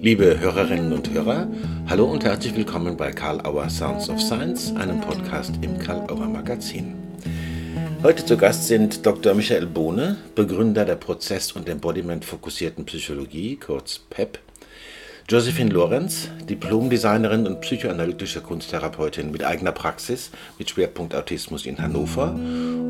Liebe Hörerinnen und Hörer, hallo und herzlich willkommen bei Karl Auer Sounds of Science, einem Podcast im Karl Auer Magazin. Heute zu Gast sind Dr. Michael Bohne, Begründer der Prozess- und Embodiment-fokussierten Psychologie, kurz PEP, Josephine Lorenz, Diplomdesignerin und psychoanalytische Kunsttherapeutin mit eigener Praxis mit Schwerpunkt Autismus in Hannover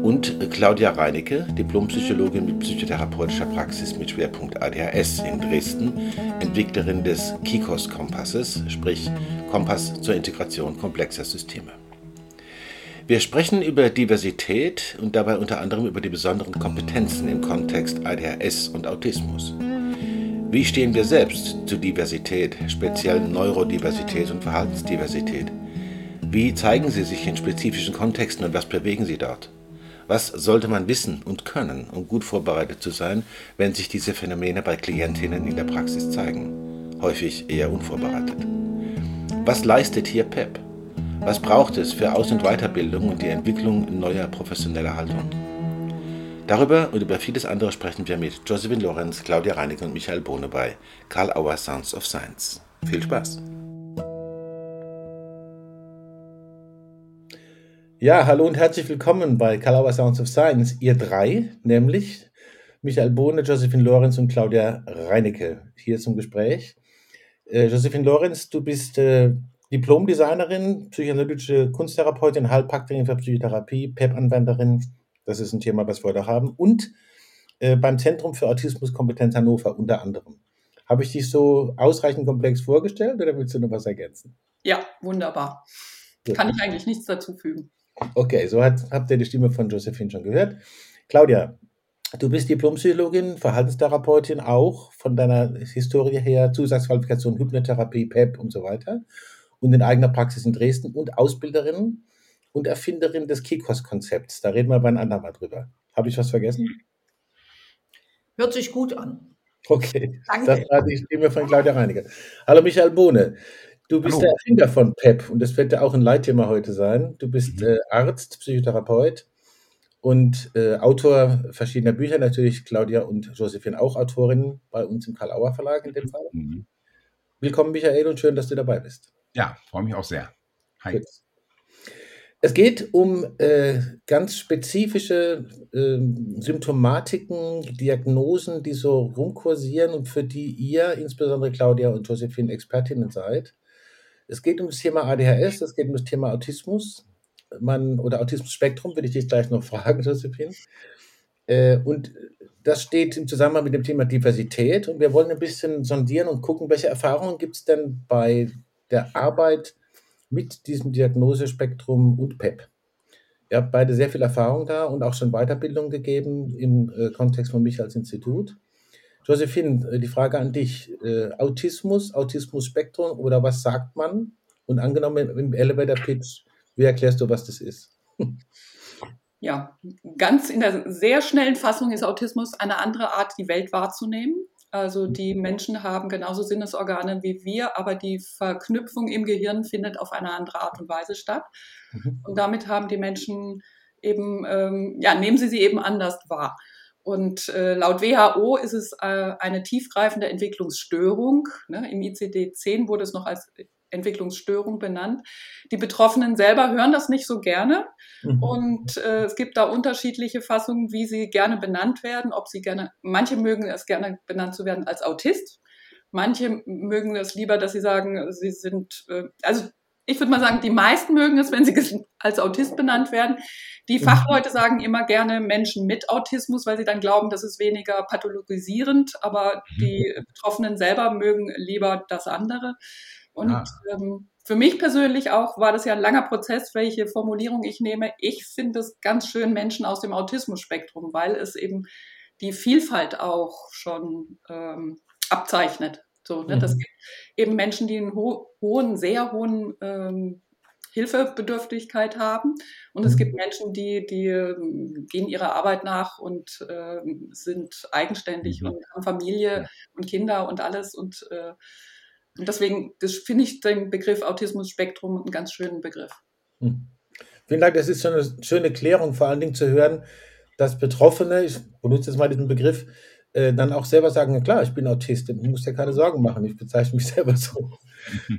und Claudia Reinecke, Diplompsychologin mit psychotherapeutischer Praxis mit Schwerpunkt ADHS in Dresden, Entwicklerin des KIKOS-Kompasses, sprich Kompass zur Integration komplexer Systeme. Wir sprechen über Diversität und dabei unter anderem über die besonderen Kompetenzen im Kontext ADHS und Autismus. Wie stehen wir selbst zu Diversität, speziell Neurodiversität und Verhaltensdiversität? Wie zeigen sie sich in spezifischen Kontexten und was bewegen sie dort? Was sollte man wissen und können, um gut vorbereitet zu sein, wenn sich diese Phänomene bei Klientinnen in der Praxis zeigen? Häufig eher unvorbereitet. Was leistet hier PEP? Was braucht es für Aus- und Weiterbildung und die Entwicklung neuer professioneller Haltung? Darüber und über vieles andere sprechen wir mit Josephine Lorenz, Claudia Reinig und Michael Bohne bei Karl Auer Sounds of Science. Viel Spaß! Ja, hallo und herzlich willkommen bei Karl Auer Sounds of Science, ihr drei, nämlich Michael Bohne, Josephine Lorenz und Claudia Reinecke hier zum Gespräch. Äh, Josephine Lorenz, du bist äh, Diplomdesignerin, psychoanalytische Kunsttherapeutin, Heilpraktikerin für Psychotherapie, PEP-Anwenderin das ist ein Thema, was wir da haben. Und äh, beim Zentrum für Autismuskompetenz Hannover unter anderem. Habe ich dich so ausreichend komplex vorgestellt oder willst du noch was ergänzen? Ja, wunderbar. Kann ich eigentlich nichts dazu fügen. Okay, so hat, habt ihr die Stimme von Josephine schon gehört. Claudia, du bist Diplompsychologin, Verhaltenstherapeutin auch, von deiner Historie her, Zusatzqualifikation Hypnotherapie, PEP und so weiter und in eigener Praxis in Dresden und Ausbilderin und Erfinderin des Kikos-Konzepts. Da reden wir beim anderen Mal drüber. Habe ich was vergessen? Hört sich gut an. Okay, Danke. das war die Stimme von Claudia Reiniger. Hallo Michael Bohne. Du bist Hallo. der Erfinder von PEP und das wird ja auch ein Leitthema heute sein. Du bist mhm. äh, Arzt, Psychotherapeut und äh, Autor verschiedener Bücher, natürlich Claudia und Josephine auch Autorinnen bei uns im Karl-Auer Verlag in dem Fall. Mhm. Willkommen Michael und schön, dass du dabei bist. Ja, freue mich auch sehr. Hi. Gut. Es geht um äh, ganz spezifische äh, Symptomatiken, Diagnosen, die so rumkursieren und für die ihr, insbesondere Claudia und Josephine, Expertinnen seid. Es geht um das Thema ADHS, es geht um das Thema Autismus man, oder Autismus-Spektrum, würde ich dich gleich noch fragen, Josephine. Äh, und das steht im Zusammenhang mit dem Thema Diversität und wir wollen ein bisschen sondieren und gucken, welche Erfahrungen gibt es denn bei der Arbeit mit diesem Diagnosespektrum und PEP. Ihr habt beide sehr viel Erfahrung da und auch schon Weiterbildung gegeben im äh, Kontext von mich als Institut. Josephine, äh, die Frage an dich. Äh, Autismus, Autismus-Spektrum oder was sagt man? Und angenommen im Elevator Pitch, wie erklärst du, was das ist? Ja, ganz in der sehr schnellen Fassung ist Autismus eine andere Art, die Welt wahrzunehmen. Also die Menschen haben genauso Sinnesorgane wie wir, aber die Verknüpfung im Gehirn findet auf eine andere Art und Weise statt. Mhm. Und damit haben die Menschen eben, ähm, ja, nehmen sie sie eben anders wahr. Und äh, laut WHO ist es äh, eine tiefgreifende Entwicklungsstörung. Ne? Im ICD-10 wurde es noch als Entwicklungsstörung benannt. Die Betroffenen selber hören das nicht so gerne. Mhm. Und äh, es gibt da unterschiedliche Fassungen, wie sie gerne benannt werden. Ob sie gerne, manche mögen es gerne benannt zu werden als Autist. Manche mögen es lieber, dass sie sagen, sie sind, äh, also ich würde mal sagen, die meisten mögen es, wenn sie als Autist benannt werden. Die mhm. Fachleute sagen immer gerne Menschen mit Autismus, weil sie dann glauben, das ist weniger pathologisierend, aber mhm. die Betroffenen selber mögen lieber das andere. Und ah. ähm, für mich persönlich auch war das ja ein langer Prozess, welche Formulierung ich nehme. Ich finde es ganz schön Menschen aus dem Autismus-Spektrum, weil es eben die Vielfalt auch schon ähm, abzeichnet. So, ne? Mhm. Das gibt eben Menschen, die einen ho hohen, sehr hohen ähm, Hilfebedürftigkeit haben. Und es mhm. gibt Menschen, die, die ähm, gehen ihrer Arbeit nach und äh, sind eigenständig mhm. und haben Familie ja. und Kinder und alles. Und äh, und deswegen finde ich den Begriff Autismus-Spektrum einen ganz schönen Begriff. Hm. Vielen Dank, das ist schon eine schöne Klärung, vor allen Dingen zu hören, dass Betroffene, ich benutze jetzt mal diesen Begriff, äh, dann auch selber sagen, klar, ich bin Autist, ich muss dir keine Sorgen machen, ich bezeichne mich selber so.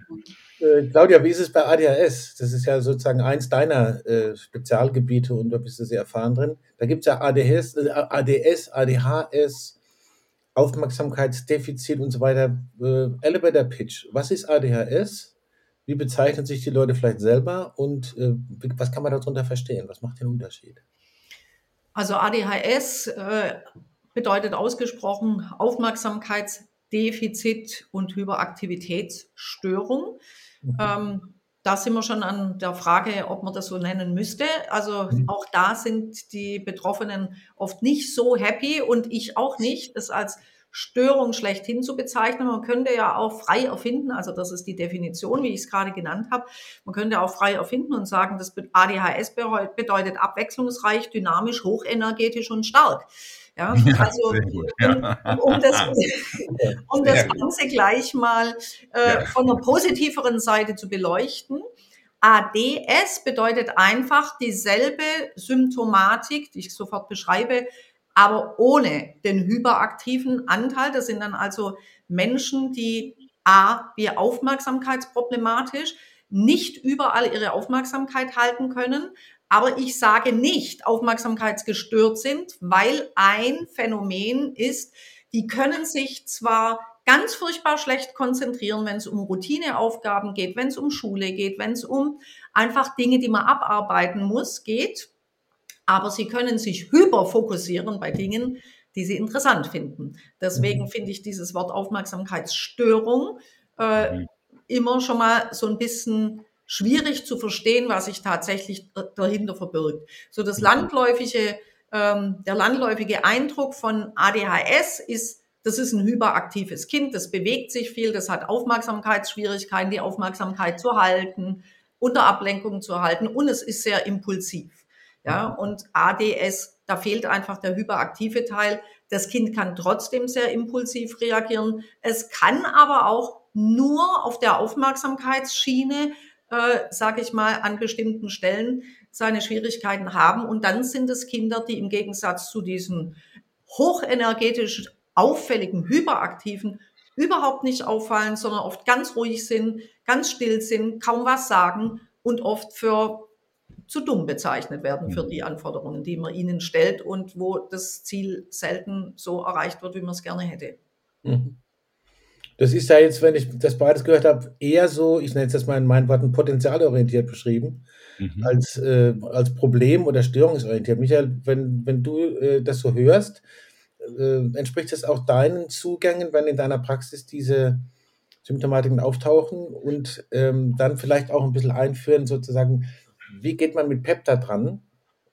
äh, Claudia, wie ist es bei ADHS? Das ist ja sozusagen eins deiner äh, Spezialgebiete und da bist du sehr erfahren drin. Da gibt es ja ADHS, äh, ADS, ADHS, Aufmerksamkeitsdefizit und so weiter. Äh, Elevator Pitch. Was ist ADHS? Wie bezeichnen sich die Leute vielleicht selber und was kann man darunter verstehen? Was macht den Unterschied? Also ADHS äh, bedeutet ausgesprochen Aufmerksamkeitsdefizit und Hyperaktivitätsstörung. Mhm. Ähm, da sind wir schon an der Frage, ob man das so nennen müsste. Also mhm. auch da sind die Betroffenen oft nicht so happy und ich auch nicht, das als Störung schlechthin zu bezeichnen. Man könnte ja auch frei erfinden, also das ist die Definition, wie ich es gerade genannt habe. Man könnte auch frei erfinden und sagen, das ADHS bedeutet abwechslungsreich, dynamisch, hochenergetisch und stark. Ja, also ja. Um, um, das, um das Ganze gleich mal äh, von der positiveren Seite zu beleuchten. ADS bedeutet einfach dieselbe Symptomatik, die ich sofort beschreibe, aber ohne den hyperaktiven Anteil. Das sind dann also Menschen, die A, wie aufmerksamkeitsproblematisch, nicht überall ihre Aufmerksamkeit halten können, aber ich sage nicht aufmerksamkeitsgestört sind, weil ein Phänomen ist, die können sich zwar ganz furchtbar schlecht konzentrieren, wenn es um Routineaufgaben geht, wenn es um Schule geht, wenn es um einfach Dinge, die man abarbeiten muss, geht. Aber sie können sich hyperfokussieren bei Dingen, die sie interessant finden. Deswegen mhm. finde ich dieses Wort Aufmerksamkeitsstörung äh, mhm. immer schon mal so ein bisschen schwierig zu verstehen, was sich tatsächlich dahinter verbirgt. So das mhm. landläufige, ähm, der landläufige Eindruck von ADHS ist, das ist ein hyperaktives Kind, das bewegt sich viel, das hat Aufmerksamkeitsschwierigkeiten, die Aufmerksamkeit zu halten, unter Ablenkung zu halten und es ist sehr impulsiv. Ja, mhm. und ADS, da fehlt einfach der hyperaktive Teil. Das Kind kann trotzdem sehr impulsiv reagieren. Es kann aber auch nur auf der Aufmerksamkeitsschiene äh, sage ich mal, an bestimmten Stellen seine Schwierigkeiten haben. Und dann sind es Kinder, die im Gegensatz zu diesen hochenergetisch auffälligen, hyperaktiven überhaupt nicht auffallen, sondern oft ganz ruhig sind, ganz still sind, kaum was sagen und oft für zu dumm bezeichnet werden für mhm. die Anforderungen, die man ihnen stellt und wo das Ziel selten so erreicht wird, wie man es gerne hätte. Mhm. Das ist ja jetzt, wenn ich das beides gehört habe, eher so, ich nenne es jetzt mal in meinen Worten, potenzialorientiert beschrieben, mhm. als, äh, als Problem- oder störungsorientiert. Michael, wenn, wenn du äh, das so hörst, äh, entspricht das auch deinen Zugängen, wenn in deiner Praxis diese Symptomatiken auftauchen und ähm, dann vielleicht auch ein bisschen einführen, sozusagen, wie geht man mit PEP da dran?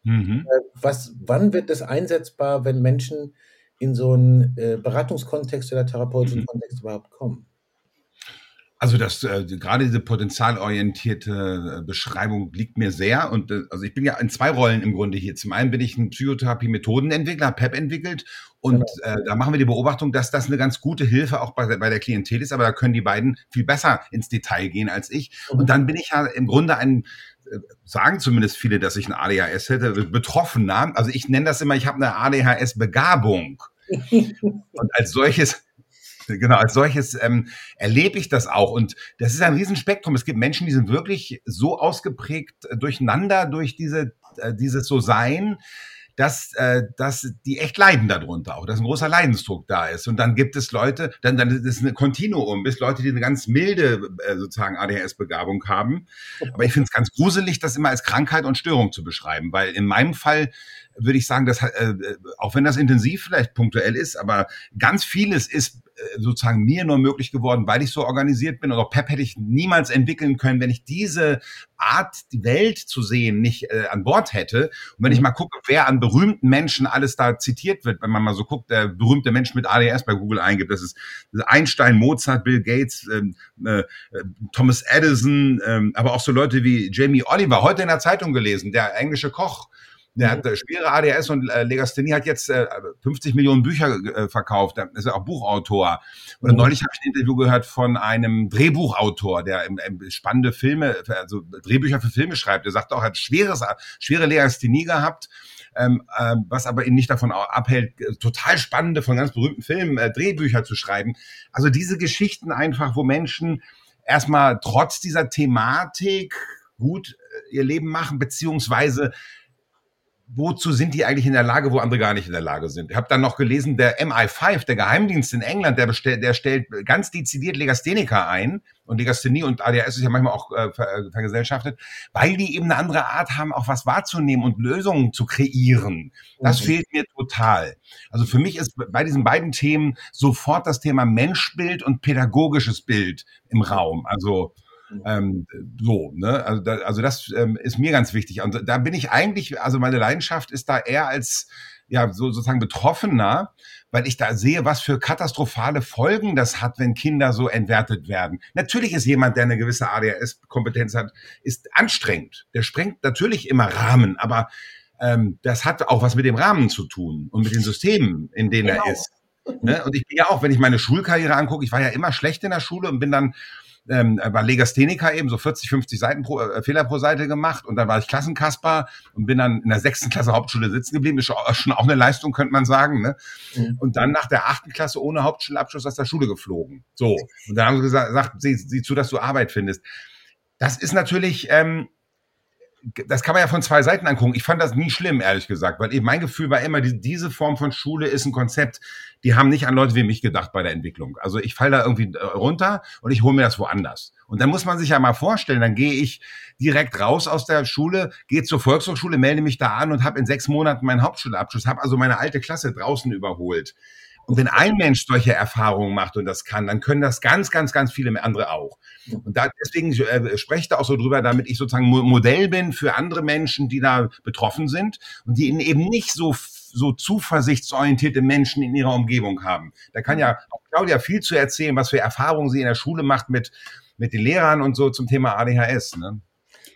Mhm. Äh, was, wann wird das einsetzbar, wenn Menschen in so einen äh, Beratungskontext oder therapeutischen mhm. Kontext überhaupt kommen? Also das äh, gerade diese potenzialorientierte äh, Beschreibung liegt mir sehr und äh, also ich bin ja in zwei Rollen im Grunde hier. Zum einen bin ich ein Psychotherapie-Methodenentwickler, PEP entwickelt und genau. äh, da machen wir die Beobachtung, dass das eine ganz gute Hilfe auch bei, bei der Klientel ist, aber da können die beiden viel besser ins Detail gehen als ich. Mhm. Und dann bin ich ja im Grunde ein äh, sagen zumindest viele, dass ich ein ADHS hätte, Betroffener. Also ich nenne das immer, ich habe eine ADHS-Begabung. Und als solches Genau, als solches ähm, erlebe ich das auch. Und das ist ein Riesenspektrum. Es gibt Menschen, die sind wirklich so ausgeprägt äh, durcheinander durch diese, äh, dieses So-Sein, dass, äh, dass die echt leiden darunter, auch dass ein großer Leidensdruck da ist. Und dann gibt es Leute, dann, dann ist es eine Kontinuum, bis Leute, die eine ganz milde äh, sozusagen ADHS-Begabung haben. Aber ich finde es ganz gruselig, das immer als Krankheit und Störung zu beschreiben, weil in meinem Fall würde ich sagen, dass äh, auch wenn das intensiv vielleicht punktuell ist, aber ganz vieles ist äh, sozusagen mir nur möglich geworden, weil ich so organisiert bin. Und auch PEP hätte ich niemals entwickeln können, wenn ich diese Art, die Welt zu sehen, nicht äh, an Bord hätte. Und wenn ich mhm. mal gucke, wer an berühmten Menschen alles da zitiert wird, wenn man mal so guckt, der berühmte Mensch mit ADS bei Google eingibt, das ist Einstein, Mozart, Bill Gates, ähm, äh, Thomas Edison, ähm, aber auch so Leute wie Jamie Oliver, heute in der Zeitung gelesen, der englische Koch, Der hat äh, schwere ADS und äh, Legasthenie hat jetzt äh, 50 Millionen Bücher äh, verkauft. Er ist ja auch Buchautor. Und mhm. neulich habe ich ein Interview gehört von einem Drehbuchautor, der im, im spannende Filme, also Drehbücher für Filme schreibt. Der sagt auch, er hat schweres, schwere Legasthenie gehabt. Ähm, äh, was aber ihn nicht davon abhält, äh, total spannende von ganz berühmten Filmen äh, Drehbücher zu schreiben. Also diese Geschichten einfach, wo Menschen erstmal trotz dieser Thematik gut äh, ihr Leben machen, beziehungsweise wozu sind die eigentlich in der Lage, wo andere gar nicht in der Lage sind? Ich habe dann noch gelesen, der MI5, der Geheimdienst in England, der, bestell, der stellt ganz dezidiert Legastheniker ein. Und Legasthenie und ADHS ist ja manchmal auch äh, ver, äh, vergesellschaftet, weil die eben eine andere Art haben, auch was wahrzunehmen und Lösungen zu kreieren. Das mhm. fehlt mir total. Also für mich ist bei diesen beiden Themen sofort das Thema Menschbild und pädagogisches Bild im Raum. Also. Ähm, so, ne? Also, da, also das ähm, ist mir ganz wichtig. Und da bin ich eigentlich, also meine Leidenschaft ist da eher als ja so, sozusagen Betroffener, weil ich da sehe, was für katastrophale Folgen das hat, wenn Kinder so entwertet werden. Natürlich ist jemand, der eine gewisse ADHS-Kompetenz hat, ist anstrengend. Der sprengt natürlich immer Rahmen, aber ähm, das hat auch was mit dem Rahmen zu tun und mit den Systemen, in denen genau. er ist. Ne? Und ich bin ja auch, wenn ich meine Schulkarriere angucke, ich war ja immer schlecht in der Schule und bin dann ähm, war Legastheniker eben, so 40, 50 Seiten pro, äh, Fehler pro Seite gemacht und dann war ich Klassenkasper und bin dann in der sechsten Klasse Hauptschule sitzen geblieben. Ist schon auch eine Leistung, könnte man sagen. Ne? Mhm. Und dann nach der achten Klasse ohne Hauptschulabschluss aus der Schule geflogen. So. Und dann haben sie gesagt, sieh, sieh zu, dass du Arbeit findest. Das ist natürlich, ähm, das kann man ja von zwei Seiten angucken. Ich fand das nie schlimm, ehrlich gesagt, weil eben mein Gefühl war immer, die, diese Form von Schule ist ein Konzept, die haben nicht an Leute wie mich gedacht bei der Entwicklung. Also ich falle da irgendwie äh, runter und ich hole mir das woanders. Und dann muss man sich ja mal vorstellen, dann gehe ich direkt raus aus der Schule, gehe zur Volkshochschule, melde mich da an und habe in sechs Monaten meinen Hauptschulabschluss, habe also meine alte Klasse draußen überholt. Und wenn ein Mensch solche Erfahrungen macht und das kann, dann können das ganz, ganz, ganz viele andere auch. Und da, deswegen äh, spreche ich da auch so drüber, damit ich sozusagen Modell bin für andere Menschen, die da betroffen sind und die eben nicht so so zuversichtsorientierte Menschen in ihrer Umgebung haben. Da kann ja auch Claudia viel zu erzählen, was für Erfahrungen sie in der Schule macht mit, mit den Lehrern und so zum Thema ADHS. Ne?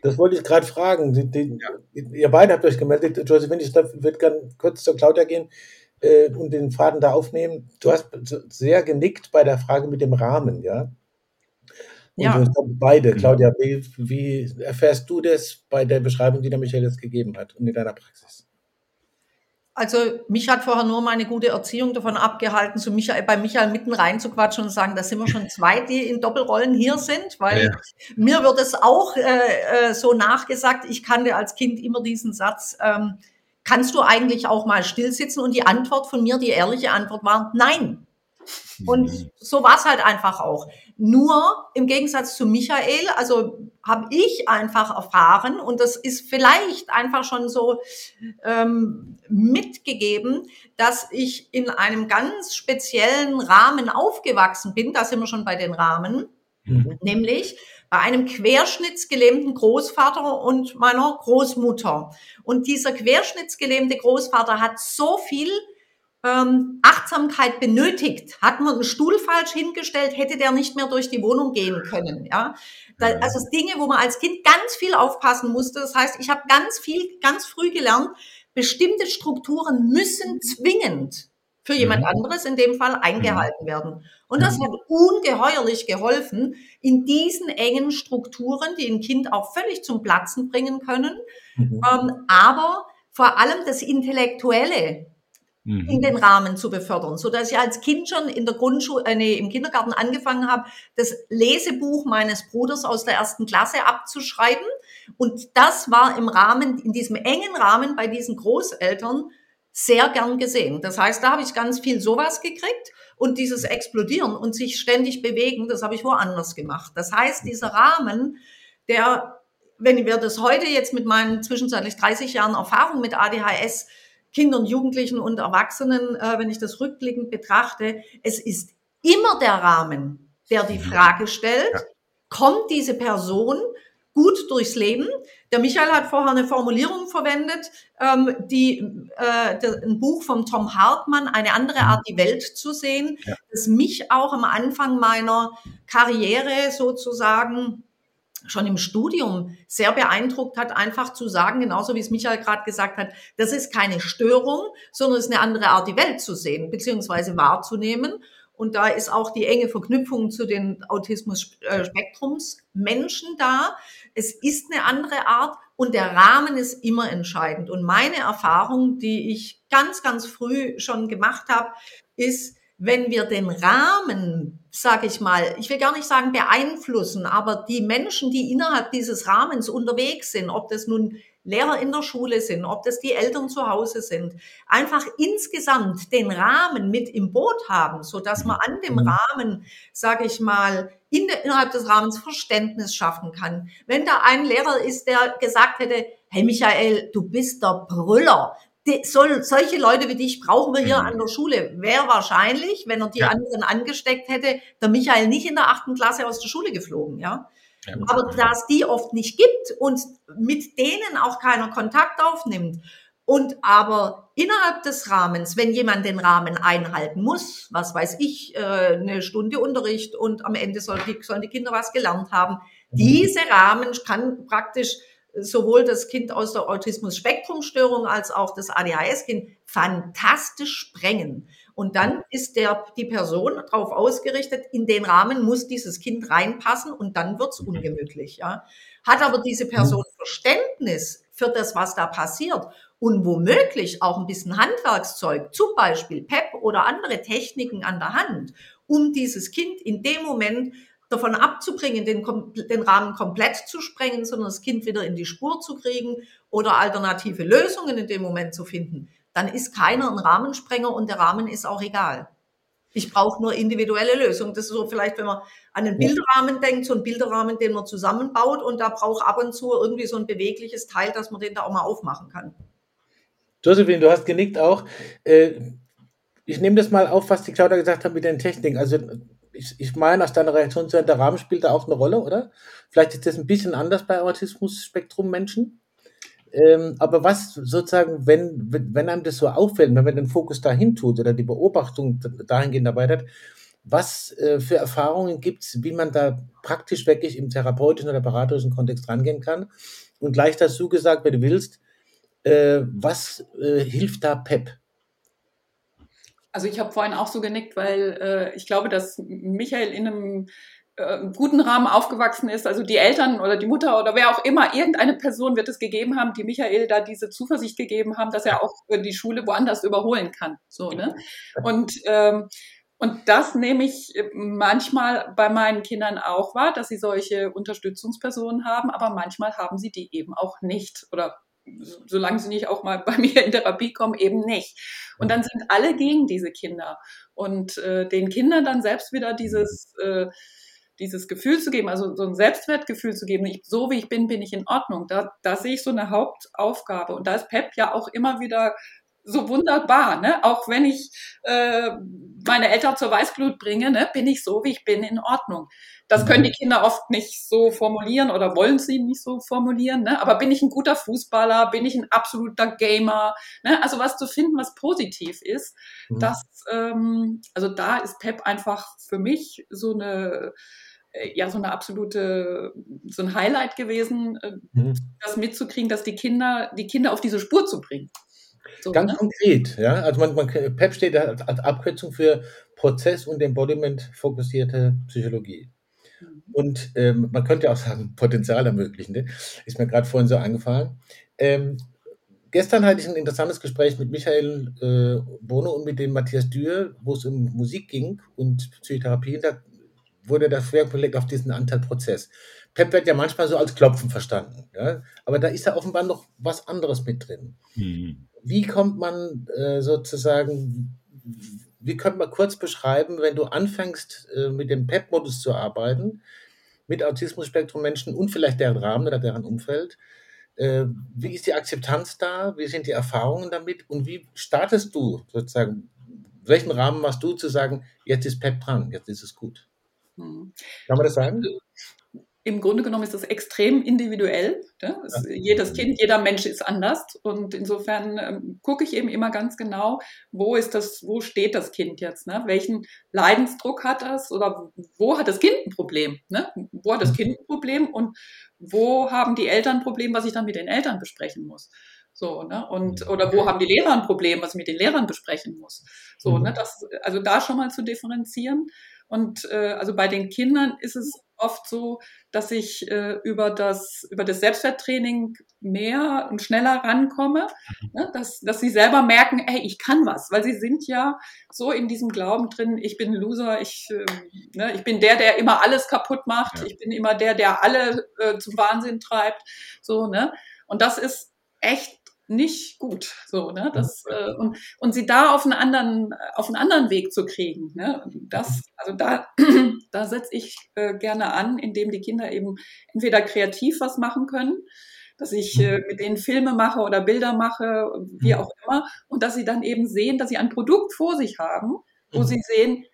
Das wollte ich gerade fragen. Die, die, ja. Ihr beide habt euch gemeldet. Josephine, ich würde gerne kurz zur Claudia gehen äh, und den Faden da aufnehmen. Du hast sehr genickt bei der Frage mit dem Rahmen, ja? Und ja. beide, genau. Claudia, wie, wie erfährst du das bei der Beschreibung, die der Michael jetzt gegeben hat und in deiner Praxis? Also mich hat vorher nur meine gute Erziehung davon abgehalten, zu Michael, bei Michael mitten reinzuquatschen und zu sagen, da sind wir schon zwei, die in Doppelrollen hier sind, weil ja. mir wird es auch äh, äh, so nachgesagt, ich kannte als Kind immer diesen Satz, ähm, kannst du eigentlich auch mal stillsitzen? Und die Antwort von mir, die ehrliche Antwort war, nein. Und so war es halt einfach auch. Nur im Gegensatz zu Michael, also habe ich einfach erfahren, und das ist vielleicht einfach schon so ähm, mitgegeben, dass ich in einem ganz speziellen Rahmen aufgewachsen bin. Da sind wir schon bei den Rahmen. Mhm. Nämlich bei einem querschnittsgelähmten Großvater und meiner Großmutter. Und dieser querschnittsgelähmte Großvater hat so viel ähm, Achtsamkeit benötigt. Hat man einen Stuhl falsch hingestellt, hätte der nicht mehr durch die Wohnung gehen können. Ja, da, also Dinge, wo man als Kind ganz viel aufpassen musste. Das heißt, ich habe ganz viel, ganz früh gelernt, bestimmte Strukturen müssen zwingend für jemand anderes in dem Fall eingehalten werden. Und das hat ungeheuerlich geholfen, in diesen engen Strukturen, die ein Kind auch völlig zum Platzen bringen können, mhm. ähm, aber vor allem das Intellektuelle mhm. in den Rahmen zu befördern, so dass ich als Kind schon in der Grundschule, äh, nee, im Kindergarten angefangen habe, das Lesebuch meines Bruders aus der ersten Klasse abzuschreiben. Und das war im Rahmen, in diesem engen Rahmen bei diesen Großeltern sehr gern gesehen. Das heißt, da habe ich ganz viel sowas gekriegt und dieses Explodieren und sich ständig bewegen, das habe ich woanders gemacht. Das heißt, dieser Rahmen, der, wenn wir das heute jetzt mit meinen zwischenzeitlich 30 Jahren Erfahrung mit ADHS, Kindern, Jugendlichen und Erwachsenen, äh, wenn ich das rückblickend betrachte, es ist immer der Rahmen, der die Frage stellt, kommt diese Person gut durchs Leben. Der Michael hat vorher eine Formulierung verwendet, ähm, die äh, der, ein Buch von Tom Hartmann, eine andere. Art, die Welt zu sehen, ja. das mich auch am Anfang meiner Karriere sozusagen schon im Studium sehr beeindruckt hat, einfach zu sagen, genauso wie es Michael gerade gesagt hat, das ist keine Störung, sondern es ist eine andere Art, die Welt zu sehen beziehungsweise wahrzunehmen. Und da ist auch die enge Verknüpfung zu den Autismus-Spektrums-Menschen da. Es ist eine andere Art und der Rahmen ist immer entscheidend. Und meine Erfahrung, die ich ganz, ganz früh schon gemacht habe, ist, wenn wir den Rahmen, sage ich mal, ich will gar nicht sagen beeinflussen, aber die Menschen, die innerhalb dieses Rahmens unterwegs sind, ob das nun Lehrer in der Schule sind, ob das die Eltern zu Hause sind, einfach insgesamt den Rahmen mit im Boot haben, so dass man an dem mhm. Rahmen, sage ich mal, in der, innerhalb des Rahmens Verständnis schaffen kann. Wenn da ein Lehrer ist, der gesagt hätte, hey Michael, du bist der Brüller, die, soll, solche Leute wie dich brauchen wir hier mhm. an der Schule. Wäre wahrscheinlich, wenn er die ja. anderen angesteckt hätte, der Michael nicht in der achten Klasse aus der Schule geflogen, ja. Ja. Aber da es die oft nicht gibt und mit denen auch keiner Kontakt aufnimmt und aber innerhalb des Rahmens, wenn jemand den Rahmen einhalten muss, was weiß ich, äh, eine Stunde Unterricht und am Ende sollen die, sollen die Kinder was gelernt haben, mhm. diese Rahmen kann praktisch sowohl das Kind aus der Autismus-Spektrum-Störung als auch das ADHS-Kind fantastisch sprengen. Und dann ist der, die Person darauf ausgerichtet, in den Rahmen muss dieses Kind reinpassen und dann wird's ungemütlich. Ja. Hat aber diese Person Verständnis für das, was da passiert und womöglich auch ein bisschen Handwerkszeug, zum Beispiel PEP oder andere Techniken an der Hand, um dieses Kind in dem Moment davon abzubringen, den, den Rahmen komplett zu sprengen, sondern das Kind wieder in die Spur zu kriegen oder alternative Lösungen in dem Moment zu finden, dann ist keiner ein Rahmensprenger und der Rahmen ist auch egal. Ich brauche nur individuelle Lösungen. Das ist so vielleicht, wenn man an einen Bilderrahmen denkt, so ein Bilderrahmen, den man zusammenbaut und da braucht ab und zu irgendwie so ein bewegliches Teil, dass man den da auch mal aufmachen kann. Josephine, du hast genickt auch. Äh, ich nehme das mal auf, was die Claudia gesagt hat mit den Techniken. Also ich, ich meine, aus deiner Reaktion zu hören, der Rahmen spielt da auch eine Rolle, oder? Vielleicht ist das ein bisschen anders bei Autismus-Spektrum-Menschen. Ähm, aber was sozusagen, wenn, wenn einem das so auffällt, wenn man den Fokus dahin tut oder die Beobachtung dahingehend erweitert, was äh, für Erfahrungen gibt es, wie man da praktisch wirklich im therapeutischen oder beraterischen Kontext rangehen kann? Und gleich dazu gesagt, wenn du willst, äh, was äh, hilft da PEP? Also ich habe vorhin auch so genickt, weil äh, ich glaube, dass Michael in einem äh, guten Rahmen aufgewachsen ist. Also die Eltern oder die Mutter oder wer auch immer, irgendeine Person wird es gegeben haben, die Michael da diese Zuversicht gegeben haben, dass er auch die Schule woanders überholen kann. So, ne? Und ähm, und das nehme ich manchmal bei meinen Kindern auch wahr, dass sie solche Unterstützungspersonen haben, aber manchmal haben sie die eben auch nicht oder solange sie nicht auch mal bei mir in Therapie kommen, eben nicht. Und dann sind alle gegen diese Kinder. Und äh, den Kindern dann selbst wieder dieses, äh, dieses Gefühl zu geben, also so ein Selbstwertgefühl zu geben, ich, so wie ich bin, bin ich in Ordnung. Da, da sehe ich so eine Hauptaufgabe. Und da ist PEP ja auch immer wieder so wunderbar, ne? Auch wenn ich äh, meine Eltern zur Weißglut bringe, ne, bin ich so, wie ich bin, in Ordnung. Das können die Kinder oft nicht so formulieren oder wollen sie nicht so formulieren, ne? Aber bin ich ein guter Fußballer? Bin ich ein absoluter Gamer? Ne? Also was zu finden, was positiv ist, mhm. das, ähm, also da ist Pep einfach für mich so eine äh, ja so eine absolute so ein Highlight gewesen, äh, mhm. das mitzukriegen, dass die Kinder die Kinder auf diese Spur zu bringen. So, Ganz ne? konkret, ja. Also man, man, PEP steht als Abkürzung für Prozess- und Embodiment-fokussierte Psychologie. Mhm. Und ähm, man könnte auch sagen, Potenzial ermöglichen, ne? ist mir gerade vorhin so eingefallen. Ähm, gestern hatte ich ein interessantes Gespräch mit Michael äh, Bono und mit dem Matthias Dürr, wo es um Musik ging und Psychotherapie. Und da wurde der Schwerpunkt gelegt auf diesen Anteil Prozess. PEP wird ja manchmal so als Klopfen verstanden, ja? aber da ist ja offenbar noch was anderes mit drin. Mhm wie kommt man äh, sozusagen, wie könnte man kurz beschreiben, wenn du anfängst äh, mit dem PEP-Modus zu arbeiten, mit Autismus-Spektrum-Menschen und vielleicht deren Rahmen oder deren Umfeld, äh, wie ist die Akzeptanz da, wie sind die Erfahrungen damit und wie startest du sozusagen, welchen Rahmen machst du zu sagen, jetzt ist PEP dran, jetzt ist es gut? Mhm. Kann man das sagen? Im Grunde genommen ist das extrem individuell. Ne? Es, jedes Kind, jeder Mensch ist anders. Und insofern ähm, gucke ich eben immer ganz genau, wo ist das, wo steht das Kind jetzt? Ne? Welchen Leidensdruck hat das? Oder wo hat das Kind ein Problem? Ne? Wo hat das Kind ein Problem und wo haben die Eltern ein Problem, was ich dann mit den Eltern besprechen muss? So, ne? Und, oder wo haben die Lehrer ein Problem, was ich mit den Lehrern besprechen muss? So, mhm. ne? Das, also da schon mal zu differenzieren. Und äh, also bei den Kindern ist es oft so, dass ich äh, über, das, über das Selbstwerttraining mehr und schneller rankomme, mhm. ne? dass, dass sie selber merken, ey, ich kann was, weil sie sind ja so in diesem Glauben drin, ich bin Loser, ich, äh, ne? ich bin der, der immer alles kaputt macht, ja. ich bin immer der, der alle äh, zum Wahnsinn treibt, so, ne? Und das ist echt nicht gut. So, ne? Das, äh, und, und sie da auf einen anderen, auf einen anderen Weg zu kriegen. Ne? Das, also da, da setze ich äh, gerne an, indem die Kinder eben entweder kreativ was machen können, dass ich äh, mhm. mit denen Filme mache oder Bilder mache, wie mhm. auch immer, und dass sie dann eben sehen, dass sie ein Produkt vor sich haben, wo mhm. sie sehen,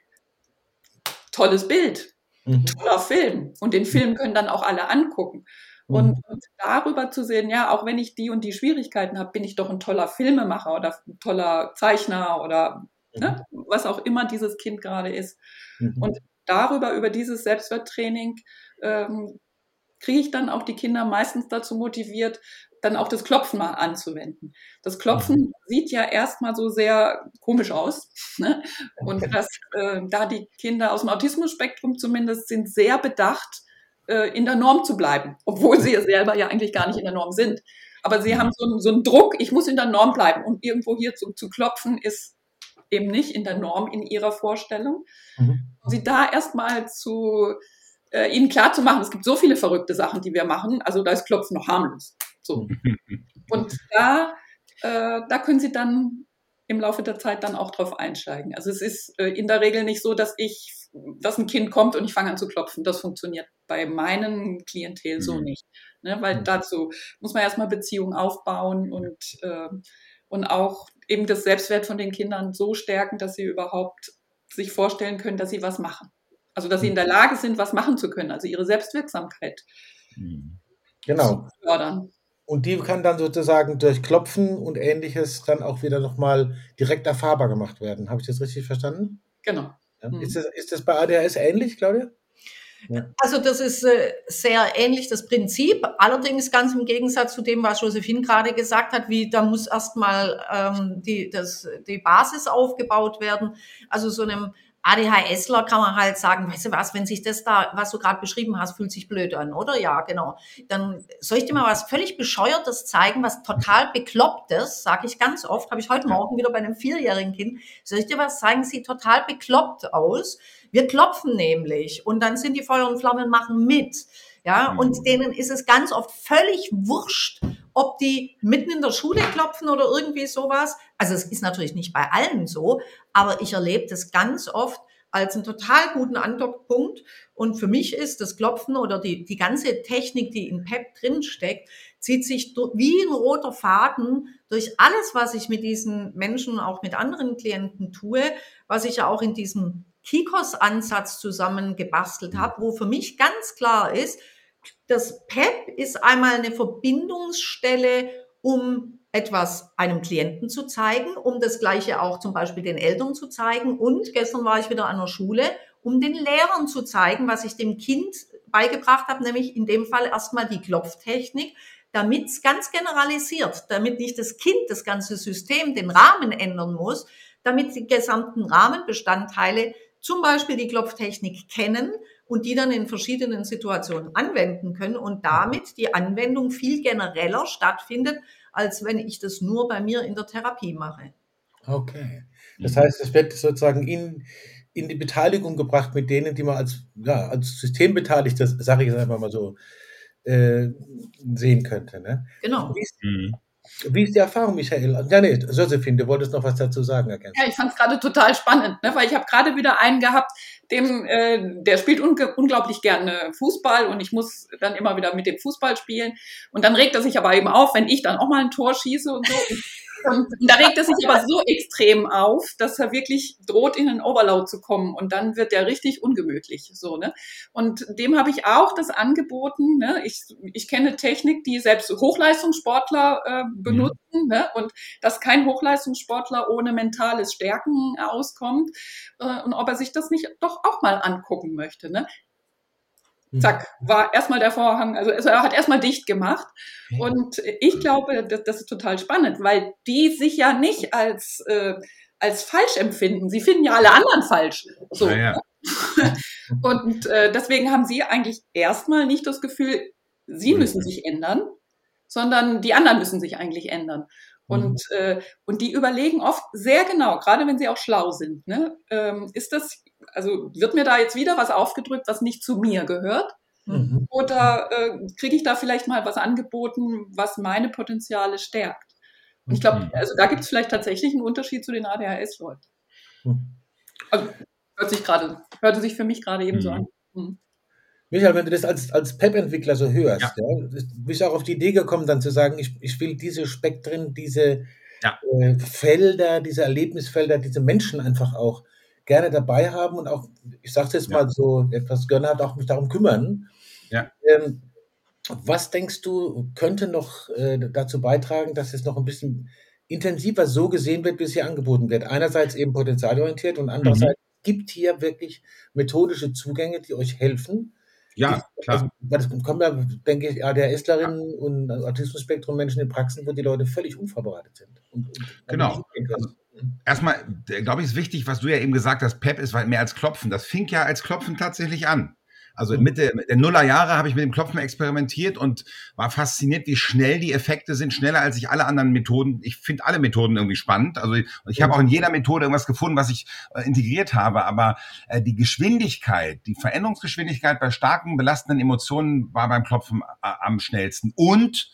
tolles Bild, toller Film. Und den Film können dann auch alle angucken. Und, mhm. und, darüber zu sehen, ja, auch wenn ich die und die Schwierigkeiten habe, bin ich doch ein toller Filmemacher oder ein toller Zeichner oder ne, was auch immer dieses Kind gerade ist. Mhm. Und darüber, über dieses Selbstwerttraining, ähm, kriege ich dann auch die Kinder meistens dazu motiviert, dann auch das Klopfen mal anzuwenden. Das Klopfen mhm. sieht ja erstmal so sehr komisch aus. Ne? Und das, äh, da die Kinder aus dem Autismus-Spektrum zumindest sind sehr bedacht, äh, in der Norm zu bleiben, obwohl sie selber ja eigentlich gar nicht in der Norm sind. Aber sie haben so, einen, so einen Druck, ich muss in der Norm bleiben. Und irgendwo hier zu, zu klopfen ist eben nicht in der Norm in ihrer Vorstellung. Mhm. Sie da erstmal zu äh, ihnen klar zu machen, es gibt so viele verrückte Sachen, die wir machen, also da ist Klopfen noch harmlos. So. Und da, äh, da können sie dann im Laufe der Zeit dann auch drauf einsteigen. Also es ist äh, in der Regel nicht so, dass ich, dass ein Kind kommt und ich fange an zu klopfen. Das funktioniert bei meinen Klientel so mhm. nicht. Ne? Weil mhm. dazu muss man erstmal Beziehungen aufbauen und, äh, und auch eben das Selbstwert von den Kindern so stärken, dass sie überhaupt sich vorstellen können, dass sie was machen. Also dass sie in der Lage sind, was machen zu können, also ihre Selbstwirksamkeit mhm. genau. zu fördern. Und die kann dann sozusagen durch Klopfen und ähnliches dann auch wieder nochmal direkt erfahrbar gemacht werden. Habe ich das richtig verstanden? Genau. Mhm. Ist, das, ist das bei ADHS ähnlich, Claudia? Ja. Also das ist äh, sehr ähnlich das Prinzip, allerdings ganz im Gegensatz zu dem, was Josephine gerade gesagt hat, wie da muss erstmal ähm, die, das, die Basis aufgebaut werden. Also so einem ADHSler kann man halt sagen, weißt du was, wenn sich das da, was du gerade beschrieben hast, fühlt sich blöd an, oder? Ja, genau. Dann soll ich dir mal was völlig Bescheuertes zeigen, was total Beklopptes, sage ich ganz oft, habe ich heute Morgen wieder bei einem vierjährigen Kind, soll ich dir was zeigen, sieht total bekloppt aus. Wir klopfen nämlich und dann sind die Feuer und Flammen machen mit. Ja, mhm. und denen ist es ganz oft völlig wurscht, ob die mitten in der Schule klopfen oder irgendwie sowas. Also es ist natürlich nicht bei allen so, aber ich erlebe das ganz oft als einen total guten Andockpunkt. Und für mich ist das Klopfen oder die, die ganze Technik, die in PEP drinsteckt, zieht sich wie ein roter Faden durch alles, was ich mit diesen Menschen, auch mit anderen Klienten tue, was ich ja auch in diesem Kikos-Ansatz zusammengebastelt habe, wo für mich ganz klar ist, das PEP ist einmal eine Verbindungsstelle, um etwas einem Klienten zu zeigen, um das Gleiche auch zum Beispiel den Eltern zu zeigen. Und gestern war ich wieder an der Schule, um den Lehrern zu zeigen, was ich dem Kind beigebracht habe, nämlich in dem Fall erstmal die Klopftechnik, damit es ganz generalisiert, damit nicht das Kind das ganze System, den Rahmen ändern muss, damit die gesamten Rahmenbestandteile, zum Beispiel die Klopftechnik kennen und die dann in verschiedenen Situationen anwenden können und damit die Anwendung viel genereller stattfindet, als wenn ich das nur bei mir in der Therapie mache. Okay. Das mhm. heißt, es wird sozusagen in, in die Beteiligung gebracht mit denen, die man als, ja, als Systembeteiligte, sage ich jetzt einfach mal so, äh, sehen könnte. Ne? Genau. Wie ist, mhm. Wie ist die Erfahrung, Michael? Ja, nee, Josephine, du wolltest noch was dazu sagen. Ergänzen. Ja, ich fand es gerade total spannend, ne? weil ich habe gerade wieder einen gehabt, dem, äh, der spielt un unglaublich gerne Fußball und ich muss dann immer wieder mit dem Fußball spielen. Und dann regt er sich aber eben auf, wenn ich dann auch mal ein Tor schieße und so. Und da regt er sich aber so extrem auf, dass er wirklich droht, in einen Overload zu kommen. Und dann wird er richtig ungemütlich. So, ne? Und dem habe ich auch das angeboten. Ne? Ich, ich kenne Technik, die selbst Hochleistungssportler äh, benutzen. Mhm. Ne? Und dass kein Hochleistungssportler ohne mentales Stärken auskommt. Äh, und ob er sich das nicht doch auch mal angucken möchte. Ne? Mhm. Zack, war erstmal der Vorhang, also er hat erstmal dicht gemacht. Und ich glaube, das, das, ist total spannend, weil die sich ja nicht als, äh, als falsch empfinden. Sie finden ja alle anderen falsch. So. Ja, ja. Und äh, deswegen haben sie eigentlich erstmal nicht das Gefühl, sie müssen sich ändern, sondern die anderen müssen sich eigentlich ändern. Und, mhm. äh, und die überlegen oft sehr genau, gerade wenn sie auch schlau sind, ne, ähm, ist das also wird mir da jetzt wieder was aufgedrückt, was nicht zu mir gehört? Mhm. Oder äh, kriege ich da vielleicht mal was angeboten, was meine Potenziale stärkt? Und ich glaube, mhm. also da gibt es vielleicht tatsächlich einen Unterschied zu den ADHS-Leuten. Mhm. Also hört sich gerade, hörte sich für mich gerade eben so mhm. an. Mhm. Michael, wenn du das als, als PEP-Entwickler so hörst, ja. Ja, bist du auch auf die Idee gekommen, dann zu sagen, ich, ich will diese Spektren, diese ja. äh, Felder, diese Erlebnisfelder, diese Menschen einfach auch gerne dabei haben und auch, ich sage es jetzt ja. mal so etwas gönnerhaft, auch mich darum kümmern. Ja. Ähm, was denkst du, könnte noch äh, dazu beitragen, dass es noch ein bisschen intensiver so gesehen wird, wie es hier angeboten wird? Einerseits eben potenzialorientiert und andererseits mhm. gibt hier wirklich methodische Zugänge, die euch helfen. Ja, klar. Also, das kommen ja, denke ich, ADHSlerinnen ja. und Autismus-Spektrum-Menschen in Praxen, wo die Leute völlig unvorbereitet sind. Und, und genau. Also, erstmal, glaube ich, ist wichtig, was du ja eben gesagt hast, PEP ist mehr als Klopfen. Das fing ja als Klopfen tatsächlich an. Also mhm. Mitte der Nullerjahre habe ich mit dem Klopfen experimentiert und war fasziniert, wie schnell die Effekte sind, schneller als ich alle anderen Methoden. Ich finde alle Methoden irgendwie spannend. Also ich, ich habe auch in jeder Methode irgendwas gefunden, was ich äh, integriert habe. Aber äh, die Geschwindigkeit, die Veränderungsgeschwindigkeit bei starken belastenden Emotionen war beim Klopfen äh, am schnellsten. Und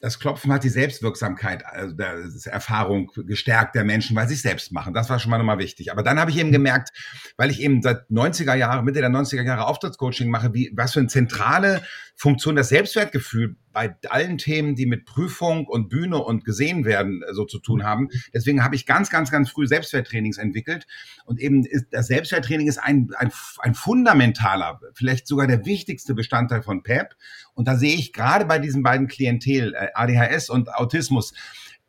das Klopfen hat die Selbstwirksamkeit, also die Erfahrung gestärkt der Menschen, weil sie es selbst machen. Das war schon mal nochmal wichtig. Aber dann habe ich eben gemerkt, weil ich eben seit 90er Jahre, Mitte der 90er Jahre Auftrittscoaching mache, wie, was für eine zentrale Funktion das Selbstwertgefühl bei allen Themen, die mit Prüfung und Bühne und gesehen werden äh, so zu tun haben. Deswegen habe ich ganz, ganz, ganz früh Selbstwerttrainings entwickelt. Und eben ist, das Selbstwerttraining ist ein, ein, ein fundamentaler, vielleicht sogar der wichtigste Bestandteil von PEP. Und da sehe ich gerade bei diesen beiden Klientel, äh, ADHS und Autismus,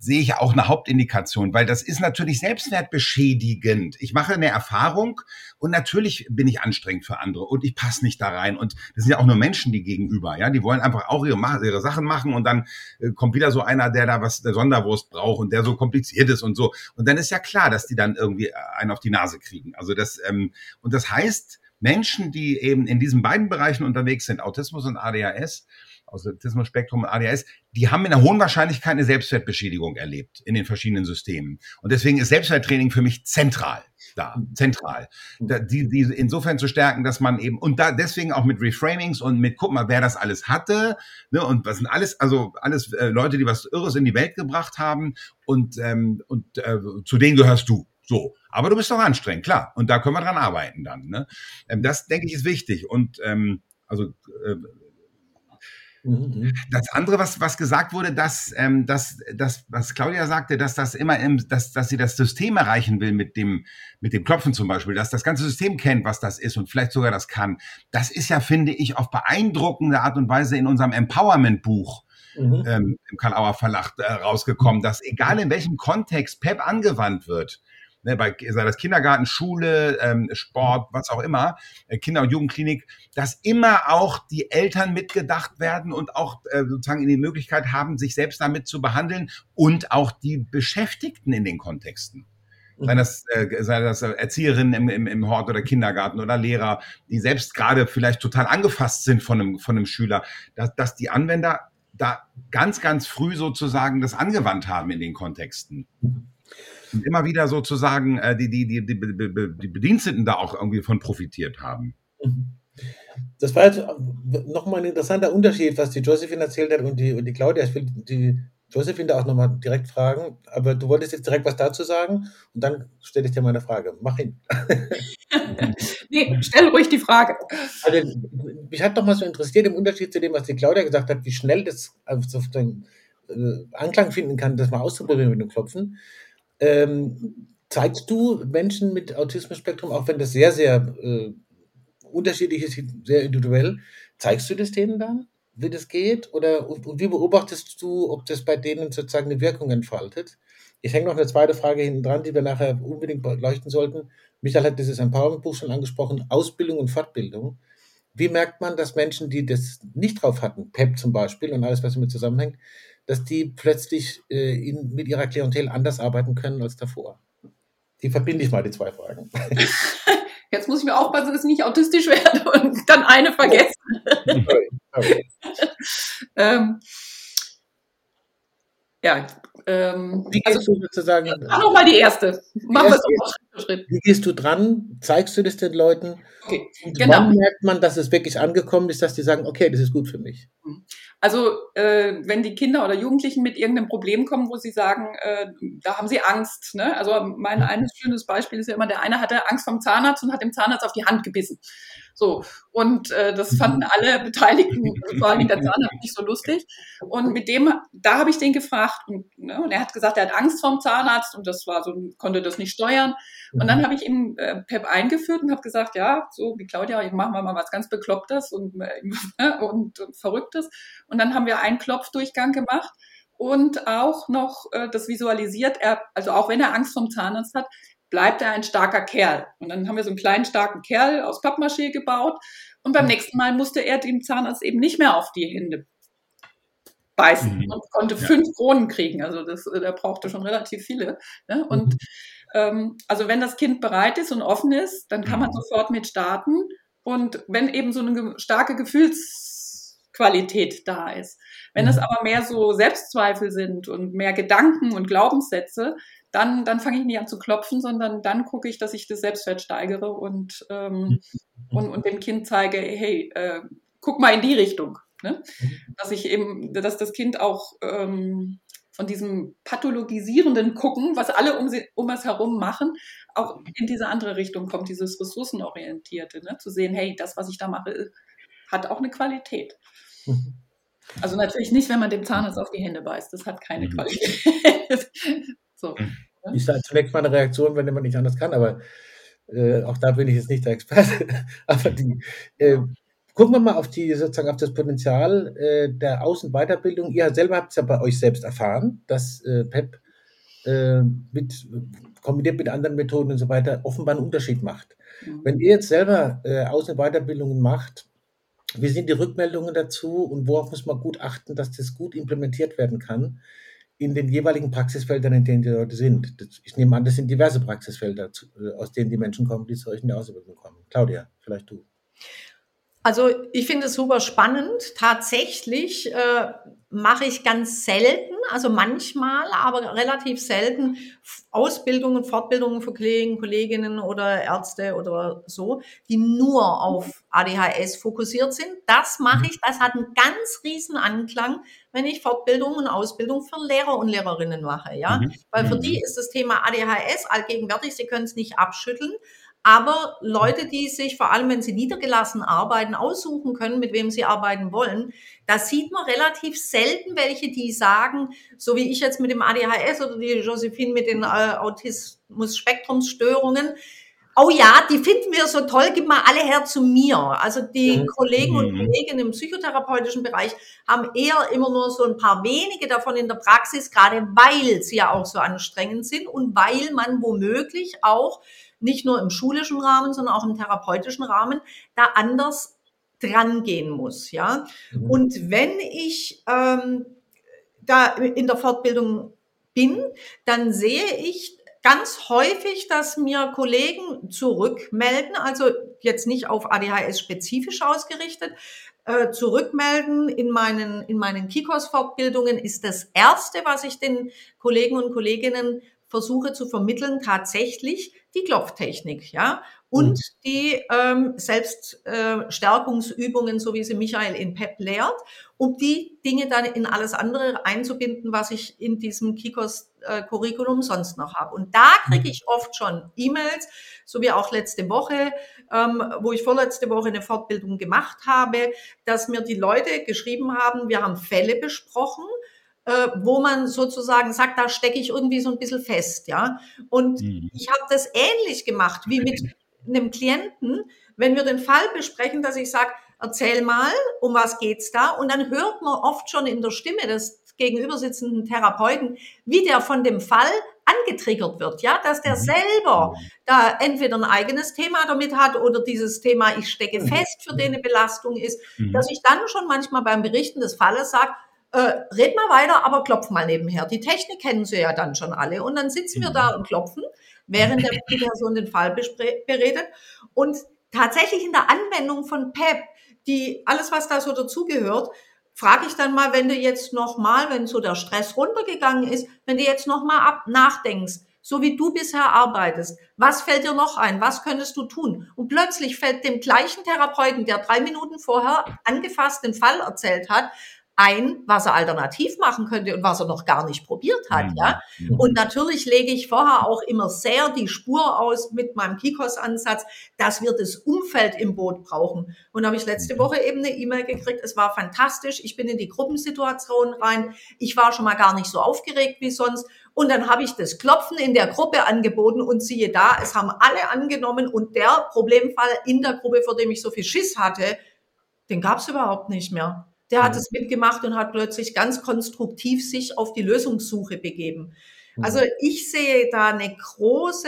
sehe ich auch eine Hauptindikation, weil das ist natürlich selbstwertbeschädigend. Ich mache eine Erfahrung und natürlich bin ich anstrengend für andere und ich passe nicht da rein. Und das sind ja auch nur Menschen, die gegenüber, ja, die wollen einfach auch ihre, ihre Sachen machen und dann äh, kommt wieder so einer, der da was der Sonderwurst braucht und der so kompliziert ist und so. Und dann ist ja klar, dass die dann irgendwie äh, einen auf die Nase kriegen. Also das ähm, und das heißt, Menschen, die eben in diesen beiden Bereichen unterwegs sind, Autismus und ADHS, Autismus-Spektrum und ADHS, die haben in einer hohen Wahrscheinlichkeit eine Selbstwertbeschädigung erlebt in den verschiedenen Systemen. Und deswegen ist Selbstwerttraining für mich zentral da, zentral. Da, die, die insofern zu stärken, dass man eben, und da deswegen auch mit Reframings und mit, guck mal, wer das alles hatte, ne, und was sind alles, also alles äh, Leute, die was Irres in die Welt gebracht haben und, ähm, und äh, zu denen gehörst du. So, aber du bist doch anstrengend, klar. Und da können wir dran arbeiten dann. Ne? Ähm, das denke ich ist wichtig. Und ähm, also äh, Mhm. Das andere, was, was gesagt wurde, dass, ähm, dass, dass, was Claudia sagte, dass das immer im, dass, dass sie das System erreichen will mit dem, mit dem Klopfen zum Beispiel, dass das ganze System kennt, was das ist und vielleicht sogar das kann. Das ist ja, finde ich, auf beeindruckende Art und Weise in unserem Empowerment-Buch mhm. ähm, im Karl-Auer Verlag äh, rausgekommen, dass egal in welchem Kontext PEP angewandt wird, ne, bei sei das Kindergarten, Schule, ähm, Sport, was auch immer, äh, Kinder- und Jugendklinik, dass immer auch die Eltern mitgedacht werden und auch äh, sozusagen in die Möglichkeit haben, sich selbst damit zu behandeln und auch die Beschäftigten in den Kontexten. Sei das, äh, sei das Erzieherinnen im, im, im Hort oder Kindergarten oder Lehrer, die selbst gerade vielleicht total angefasst sind von einem, von einem Schüler, dass, dass die Anwender da ganz, ganz früh sozusagen das angewandt haben in den Kontexten. Und immer wieder sozusagen äh, die, die, die, die, die Bediensteten da auch irgendwie von profitiert haben. Das war jetzt nochmal ein interessanter Unterschied, was die Josephine erzählt hat und die, und die Claudia. Ich will die Josephine da auch nochmal direkt fragen, aber du wolltest jetzt direkt was dazu sagen und dann stelle ich dir meine Frage. Mach hin. nee, stell ruhig die Frage. Also, mich hat nochmal so interessiert, im Unterschied zu dem, was die Claudia gesagt hat, wie schnell das, also äh, Anklang finden kann, das mal auszuprobieren mit dem Klopfen. Ähm, zeigst du Menschen mit Autismus-Spektrum, auch wenn das sehr, sehr äh, unterschiedlich ist, sehr individuell, zeigst du das denen dann, wie das geht? Oder und, und wie beobachtest du, ob das bei denen sozusagen eine Wirkung entfaltet? Ich hänge noch eine zweite Frage hinten dran, die wir nachher unbedingt beleuchten sollten. Michael hat dieses Empowerment-Buch schon angesprochen, Ausbildung und Fortbildung. Wie merkt man, dass Menschen, die das nicht drauf hatten, PEP zum Beispiel und alles, was damit zusammenhängt, dass die plötzlich äh, in, mit ihrer Klientel anders arbeiten können als davor? Die verbinde ich mal, die zwei Fragen. Jetzt muss ich mir aufpassen, dass ich nicht autistisch werde und dann eine vergesse. Sorry, sorry. ähm, ja, ähm, Wie also, sozusagen? Mach noch mal die erste. Machen wir es Schritt. Wie gehst du dran? Zeigst du das den Leuten? Okay, und genau. Wann merkt man, dass es wirklich angekommen ist, dass die sagen, okay, das ist gut für mich? Mhm. Also äh, wenn die Kinder oder Jugendlichen mit irgendeinem Problem kommen, wo sie sagen, äh, da haben sie Angst. Ne? Also mein eines schönes Beispiel ist ja immer, der eine hatte Angst vom Zahnarzt und hat dem Zahnarzt auf die Hand gebissen. So, und äh, das fanden alle Beteiligten, also vor allem der Zahnarzt, nicht so lustig. Und mit dem, da habe ich den gefragt und, ne, und er hat gesagt, er hat Angst vorm Zahnarzt und das war so, konnte das nicht steuern. Und dann habe ich ihm äh, PEP eingeführt und habe gesagt, ja, so wie Claudia, ich machen wir mal was ganz Beklopptes und, äh, und, und Verrücktes. Und dann haben wir einen Klopfdurchgang gemacht und auch noch äh, das visualisiert. Er, also auch wenn er Angst vom Zahnarzt hat, bleibt er ein starker Kerl. Und dann haben wir so einen kleinen starken Kerl aus Pappmaché gebaut. Und beim nächsten Mal musste er dem Zahnarzt eben nicht mehr auf die Hände beißen mhm. und konnte ja. fünf Kronen kriegen. Also das, äh, der brauchte schon relativ viele. Ne? Und mhm. Ähm, also wenn das Kind bereit ist und offen ist, dann kann man mhm. sofort mit starten. Und wenn eben so eine starke Gefühlsqualität da ist. Wenn es mhm. aber mehr so Selbstzweifel sind und mehr Gedanken und Glaubenssätze, dann, dann fange ich nicht an zu klopfen, sondern dann gucke ich, dass ich das Selbstwert steigere und, ähm, mhm. und, und dem Kind zeige, hey, äh, guck mal in die Richtung. Ne? Dass ich eben, dass das Kind auch ähm, von diesem pathologisierenden Gucken, was alle um, sie, um es herum machen, auch in diese andere Richtung kommt, dieses ressourcenorientierte, ne? zu sehen, hey, das, was ich da mache, hat auch eine Qualität. Mhm. Also natürlich nicht, wenn man dem Zahnarzt auf die Hände beißt, das hat keine Qualität. So. Hm. Ne? Ist halt zunächst mal eine Reaktion, wenn man nicht anders kann, aber äh, auch da bin ich jetzt nicht der Experte. aber die, äh, gucken wir mal auf die sozusagen auf das Potenzial äh, der Außenweiterbildung. Ihr selber habt es ja bei euch selbst erfahren, dass äh, PEP äh, mit kombiniert mit anderen Methoden und so weiter offenbar einen Unterschied macht. Mhm. Wenn ihr jetzt selber äh, Außenweiterbildungen macht, wie sind die Rückmeldungen dazu und worauf muss man gut achten, dass das gut implementiert werden kann? in den jeweiligen Praxisfeldern, in denen die Leute sind. ich nehme an, das sind diverse Praxisfelder, äh, aus denen die Menschen kommen, die zu euch in der Ausbildung kommen. Claudia, vielleicht du. Also ich finde es super spannend. Tatsächlich äh, mache ich ganz selten, also manchmal, aber relativ selten Ausbildungen, Fortbildungen für Kollegen, Kolleginnen oder Ärzte oder so, die nur auf ADHS fokussiert sind. Das mache ich, das hat einen ganz riesen Anklang, wenn ich Fortbildung und Ausbildung für Lehrer und Lehrerinnen mache, ja. Mhm. Weil für die mhm. ist das Thema ADHS allgegenwärtig, sie können es nicht abschütteln. Aber Leute, die sich vor allem, wenn sie niedergelassen arbeiten, aussuchen können, mit wem sie arbeiten wollen, da sieht man relativ selten welche, die sagen, so wie ich jetzt mit dem ADHS oder die Josephine mit den äh, Autismus-Spektrumsstörungen, oh ja, die finden wir so toll, gib mal alle her zu mir. Also die mhm. Kollegen und mhm. Kolleginnen im psychotherapeutischen Bereich haben eher immer nur so ein paar wenige davon in der Praxis, gerade weil sie ja auch so anstrengend sind und weil man womöglich auch nicht nur im schulischen Rahmen, sondern auch im therapeutischen Rahmen da anders dran gehen muss, ja. Mhm. Und wenn ich ähm, da in der Fortbildung bin, dann sehe ich ganz häufig, dass mir Kollegen zurückmelden, also jetzt nicht auf ADHS spezifisch ausgerichtet, äh, zurückmelden in meinen, in meinen Kikos-Fortbildungen ist das erste, was ich den Kollegen und Kolleginnen versuche zu vermitteln, tatsächlich die Klopftechnik, ja, und mhm. die ähm, Selbststärkungsübungen, äh, so wie sie Michael in PEP lehrt, um die Dinge dann in alles andere einzubinden, was ich in diesem Kikos-Curriculum äh, sonst noch habe. Und da kriege mhm. ich oft schon E-Mails, so wie auch letzte Woche, ähm, wo ich vorletzte Woche eine Fortbildung gemacht habe, dass mir die Leute geschrieben haben, wir haben Fälle besprochen, wo man sozusagen sagt, da stecke ich irgendwie so ein bisschen fest, ja. Und mhm. ich habe das ähnlich gemacht wie mit einem Klienten, wenn wir den Fall besprechen, dass ich sage, erzähl mal, um was geht's da? Und dann hört man oft schon in der Stimme des gegenüber sitzenden Therapeuten, wie der von dem Fall angetriggert wird, ja, dass der mhm. selber da entweder ein eigenes Thema damit hat oder dieses Thema, ich stecke mhm. fest, für den eine Belastung ist, mhm. dass ich dann schon manchmal beim Berichten des Falles sage, äh, red mal weiter, aber klopf mal nebenher. Die Technik kennen sie ja dann schon alle. Und dann sitzen wir da und klopfen, während der Person den Fall beredet. Und tatsächlich in der Anwendung von PEP, die alles, was da so dazugehört, frage ich dann mal, wenn du jetzt nochmal, wenn so der Stress runtergegangen ist, wenn du jetzt nochmal ab nachdenkst, so wie du bisher arbeitest, was fällt dir noch ein? Was könntest du tun? Und plötzlich fällt dem gleichen Therapeuten, der drei Minuten vorher angefasst den Fall erzählt hat, ein, was er alternativ machen könnte und was er noch gar nicht probiert hat, ja. Mhm. Und natürlich lege ich vorher auch immer sehr die Spur aus mit meinem Kikos-Ansatz, dass wir das Umfeld im Boot brauchen. Und habe ich letzte mhm. Woche eben eine E-Mail gekriegt. Es war fantastisch. Ich bin in die Gruppensituation rein. Ich war schon mal gar nicht so aufgeregt wie sonst. Und dann habe ich das Klopfen in der Gruppe angeboten und siehe da, es haben alle angenommen und der Problemfall in der Gruppe, vor dem ich so viel Schiss hatte, den gab es überhaupt nicht mehr. Der hat mhm. es mitgemacht und hat plötzlich ganz konstruktiv sich auf die Lösungssuche begeben. Mhm. Also ich sehe da eine große,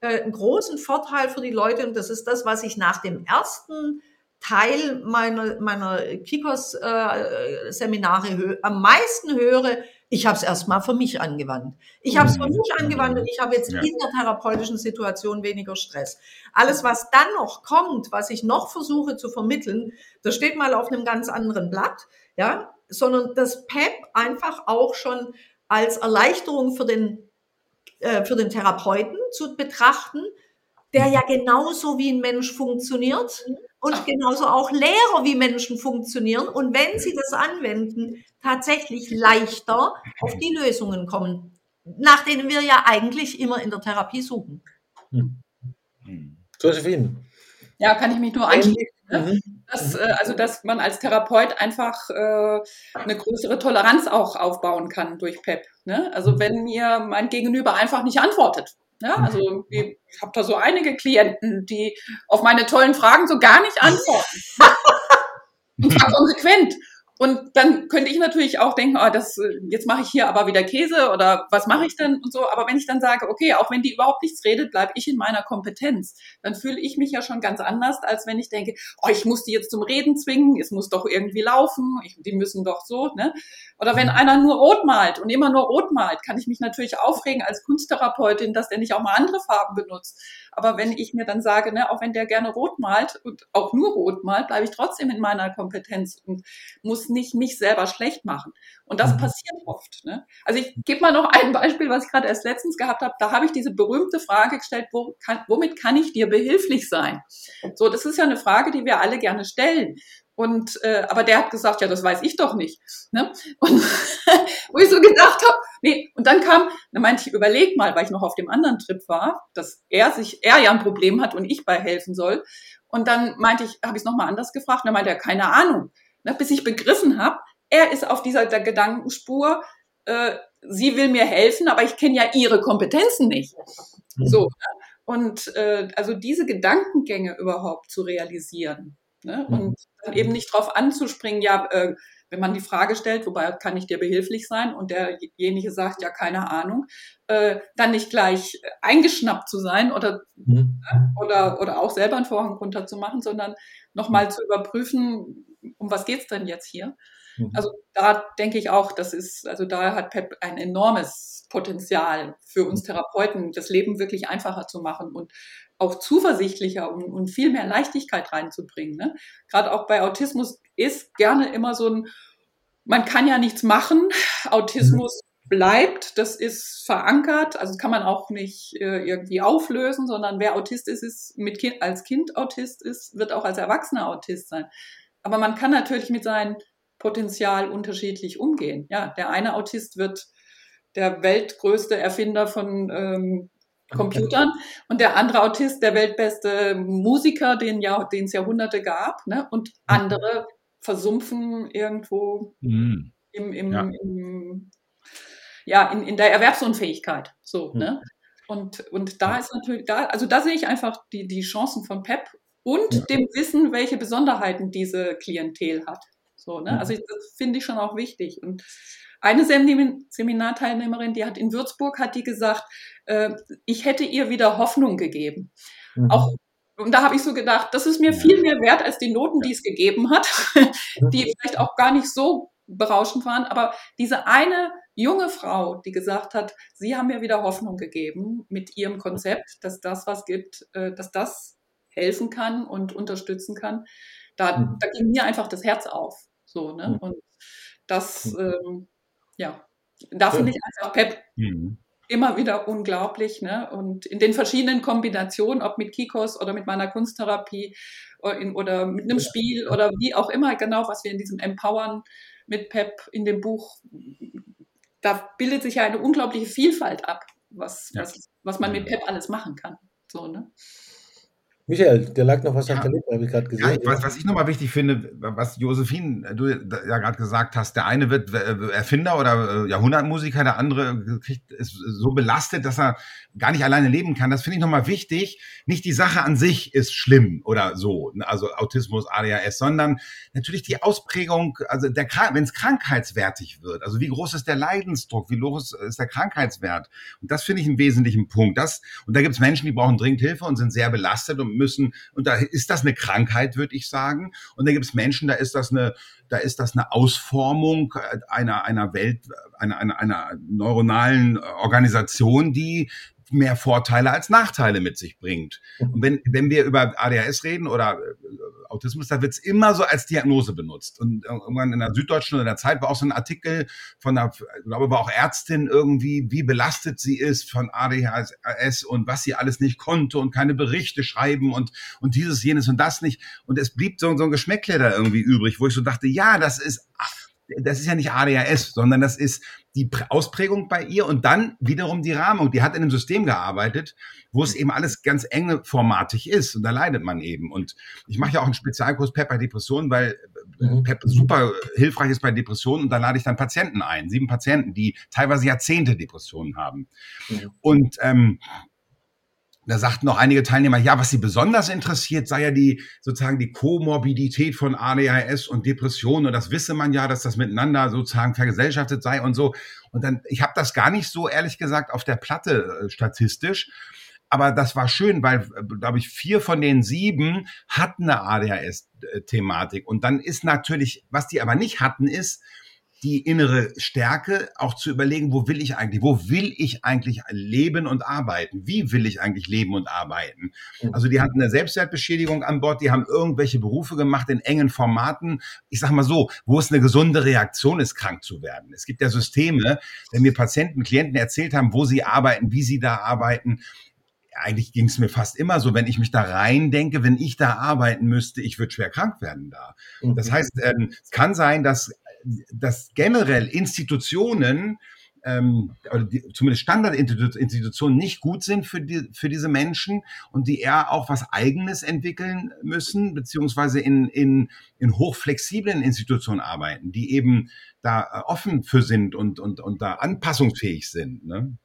äh, einen großen Vorteil für die Leute und das ist das, was ich nach dem ersten Teil meiner, meiner Kikos-Seminare äh, am meisten höre, ich habe es erstmal für mich angewandt. Ich habe es für mich angewandt und ich habe jetzt ja. in der therapeutischen Situation weniger Stress. Alles, was dann noch kommt, was ich noch versuche zu vermitteln, das steht mal auf einem ganz anderen Blatt, ja, sondern das PEP einfach auch schon als Erleichterung für den, äh, für den Therapeuten zu betrachten, der ja genauso wie ein Mensch funktioniert und genauso auch Lehrer wie Menschen funktionieren und wenn sie das anwenden, tatsächlich leichter auf die Lösungen kommen, nach denen wir ja eigentlich immer in der Therapie suchen. Hm. Josephine. Ja, kann ich mich nur anschließen. Ne? Mhm. Dass, äh, also, dass man als Therapeut einfach äh, eine größere Toleranz auch aufbauen kann durch PEP. Ne? Also, wenn mir mein Gegenüber einfach nicht antwortet, ja, also ich habe da so einige Klienten, die auf meine tollen Fragen so gar nicht antworten. Und zwar konsequent. Und dann könnte ich natürlich auch denken, oh, das, jetzt mache ich hier aber wieder Käse oder was mache ich denn und so. Aber wenn ich dann sage, okay, auch wenn die überhaupt nichts redet, bleibe ich in meiner Kompetenz, dann fühle ich mich ja schon ganz anders, als wenn ich denke, oh, ich muss die jetzt zum Reden zwingen, es muss doch irgendwie laufen, ich, die müssen doch so, ne? Oder wenn einer nur rot malt und immer nur rot malt, kann ich mich natürlich aufregen als Kunsttherapeutin, dass der nicht auch mal andere Farben benutzt. Aber wenn ich mir dann sage, ne, auch wenn der gerne rot malt und auch nur rot malt, bleibe ich trotzdem in meiner Kompetenz und muss nicht mich selber schlecht machen. Und das mhm. passiert oft. Ne? Also ich gebe mal noch ein Beispiel, was ich gerade erst letztens gehabt habe. Da habe ich diese berühmte Frage gestellt, wo kann, womit kann ich dir behilflich sein? So, das ist ja eine Frage, die wir alle gerne stellen. Und äh, aber der hat gesagt, ja, das weiß ich doch nicht. Ne? Und wo ich so gedacht habe, nee, und dann kam, dann meinte ich, überleg mal, weil ich noch auf dem anderen Trip war, dass er sich, er ja ein Problem hat und ich bei helfen soll. Und dann meinte ich, habe ich es nochmal anders gefragt, und dann meinte er, keine Ahnung. Ne, bis ich begriffen habe, er ist auf dieser Gedankenspur, äh, sie will mir helfen, aber ich kenne ja ihre Kompetenzen nicht. Mhm. So. Ne? Und äh, also diese Gedankengänge überhaupt zu realisieren. Ne? Mhm. Und dann eben nicht drauf anzuspringen, ja, äh, wenn man die Frage stellt, wobei kann ich dir behilflich sein und derjenige sagt, ja, keine Ahnung, äh, dann nicht gleich eingeschnappt zu sein oder, mhm. Ne, oder, oder auch selber einen Vorhang runterzumachen, sondern nochmal zu überprüfen, um was geht's denn jetzt hier? Mhm. Also da denke ich auch, das ist, also da hat Pep ein enormes Potenzial für uns mhm. Therapeuten, das Leben wirklich einfacher zu machen und auch zuversichtlicher und, und viel mehr Leichtigkeit reinzubringen. Ne? Gerade auch bei Autismus ist gerne immer so ein, man kann ja nichts machen. Autismus mhm. bleibt, das ist verankert, also kann man auch nicht äh, irgendwie auflösen, sondern wer Autist ist, ist mit kind, als Kind Autist ist, wird auch als Erwachsener Autist sein. Aber man kann natürlich mit seinem Potenzial unterschiedlich umgehen. Ja, der eine Autist wird der weltgrößte Erfinder von ähm, Computern und der andere Autist der weltbeste Musiker, den ja, den es Jahrhunderte gab, ne? Und andere versumpfen irgendwo mhm. im, im, ja. im ja, in, in der Erwerbsunfähigkeit. So, mhm. ne? Und, und da ist natürlich, da, also da sehe ich einfach die, die Chancen von PEP und ja. dem Wissen, welche Besonderheiten diese Klientel hat. So, ne? Also ich, das finde ich schon auch wichtig. Und eine Seminarteilnehmerin, die hat in Würzburg, hat die gesagt, äh, ich hätte ihr wieder Hoffnung gegeben. Mhm. Auch und da habe ich so gedacht, das ist mir viel mehr wert als die Noten, die es gegeben hat, die vielleicht auch gar nicht so berauschend waren. Aber diese eine junge Frau, die gesagt hat, sie haben mir wieder Hoffnung gegeben mit ihrem Konzept, dass das was gibt, äh, dass das helfen kann und unterstützen kann. Da, mhm. da ging mir einfach das Herz auf. So, ne? Mhm. Und das, mhm. ähm, ja, da finde ich einfach Pep mhm. Immer wieder unglaublich. Ne? Und in den verschiedenen Kombinationen, ob mit Kikos oder mit meiner Kunsttherapie oder, in, oder mit einem Spiel oder wie auch immer, genau, was wir in diesem Empowern mit Pep in dem Buch, da bildet sich ja eine unglaubliche Vielfalt ab, was, ja. was, was man mit Pep alles machen kann. So, ne? Michael, der lag noch was ja. auf der Lippe, habe ich gerade gesehen. Ja, was, was ich nochmal wichtig finde, was Josephine, du ja gerade gesagt hast, der eine wird äh, Erfinder oder äh, Jahrhundertmusiker, der andere kriegt, ist so belastet, dass er gar nicht alleine leben kann. Das finde ich nochmal wichtig. Nicht die Sache an sich ist schlimm oder so, ne, also Autismus, ADHS, sondern natürlich die Ausprägung, also der wenn es krankheitswertig wird, also wie groß ist der Leidensdruck, wie hoch ist der Krankheitswert. Und das finde ich einen wesentlichen Punkt. Das, und da gibt es Menschen, die brauchen dringend Hilfe und sind sehr belastet und müssen, und da ist das eine Krankheit, würde ich sagen. Und da gibt es Menschen, da ist das eine, da ist das eine Ausformung einer, einer Welt, einer, einer, einer neuronalen Organisation, die mehr Vorteile als Nachteile mit sich bringt. Mhm. Und wenn, wenn wir über ADHS reden oder äh, Autismus, da wird es immer so als Diagnose benutzt. Und irgendwann in der Süddeutschen oder der Zeit war auch so ein Artikel von einer, ich glaube, war auch Ärztin irgendwie, wie belastet sie ist von ADHS und was sie alles nicht konnte und keine Berichte schreiben und, und dieses, jenes und das nicht. Und es blieb so, so ein Geschmäckle da irgendwie übrig, wo ich so dachte, ja, das ist, das ist ja nicht ADHS, sondern das ist die Ausprägung bei ihr und dann wiederum die Rahmung. Die hat in einem System gearbeitet, wo es eben alles ganz enge formatig ist und da leidet man eben. Und ich mache ja auch einen Spezialkurs PEP bei Depressionen, weil mhm. PEP super hilfreich ist bei Depressionen und da lade ich dann Patienten ein, sieben Patienten, die teilweise Jahrzehnte Depressionen haben. Mhm. Und ähm, da sagten noch einige Teilnehmer, ja, was sie besonders interessiert, sei ja die sozusagen die Komorbidität von ADHS und Depressionen. Und das wisse man ja, dass das miteinander sozusagen vergesellschaftet sei und so. Und dann, ich habe das gar nicht so ehrlich gesagt auf der Platte äh, statistisch. Aber das war schön, weil, äh, glaube ich, vier von den sieben hatten eine ADHS-Thematik. Und dann ist natürlich, was die aber nicht hatten, ist, die innere Stärke, auch zu überlegen, wo will ich eigentlich, wo will ich eigentlich leben und arbeiten? Wie will ich eigentlich leben und arbeiten? Mhm. Also die hatten eine Selbstwertbeschädigung an Bord, die haben irgendwelche Berufe gemacht in engen Formaten. Ich sag mal so, wo es eine gesunde Reaktion ist, krank zu werden. Es gibt ja Systeme, wenn mir Patienten, Klienten erzählt haben, wo sie arbeiten, wie sie da arbeiten, eigentlich ging es mir fast immer so, wenn ich mich da rein denke, wenn ich da arbeiten müsste, ich würde schwer krank werden da. Das mhm. heißt, ähm, es kann sein, dass dass generell Institutionen ähm, die, zumindest Standardinstitutionen nicht gut sind für, die, für diese Menschen und die eher auch was Eigenes entwickeln müssen, beziehungsweise in, in, in hochflexiblen Institutionen arbeiten, die eben da äh, offen für sind und, und, und da anpassungsfähig sind. Ne?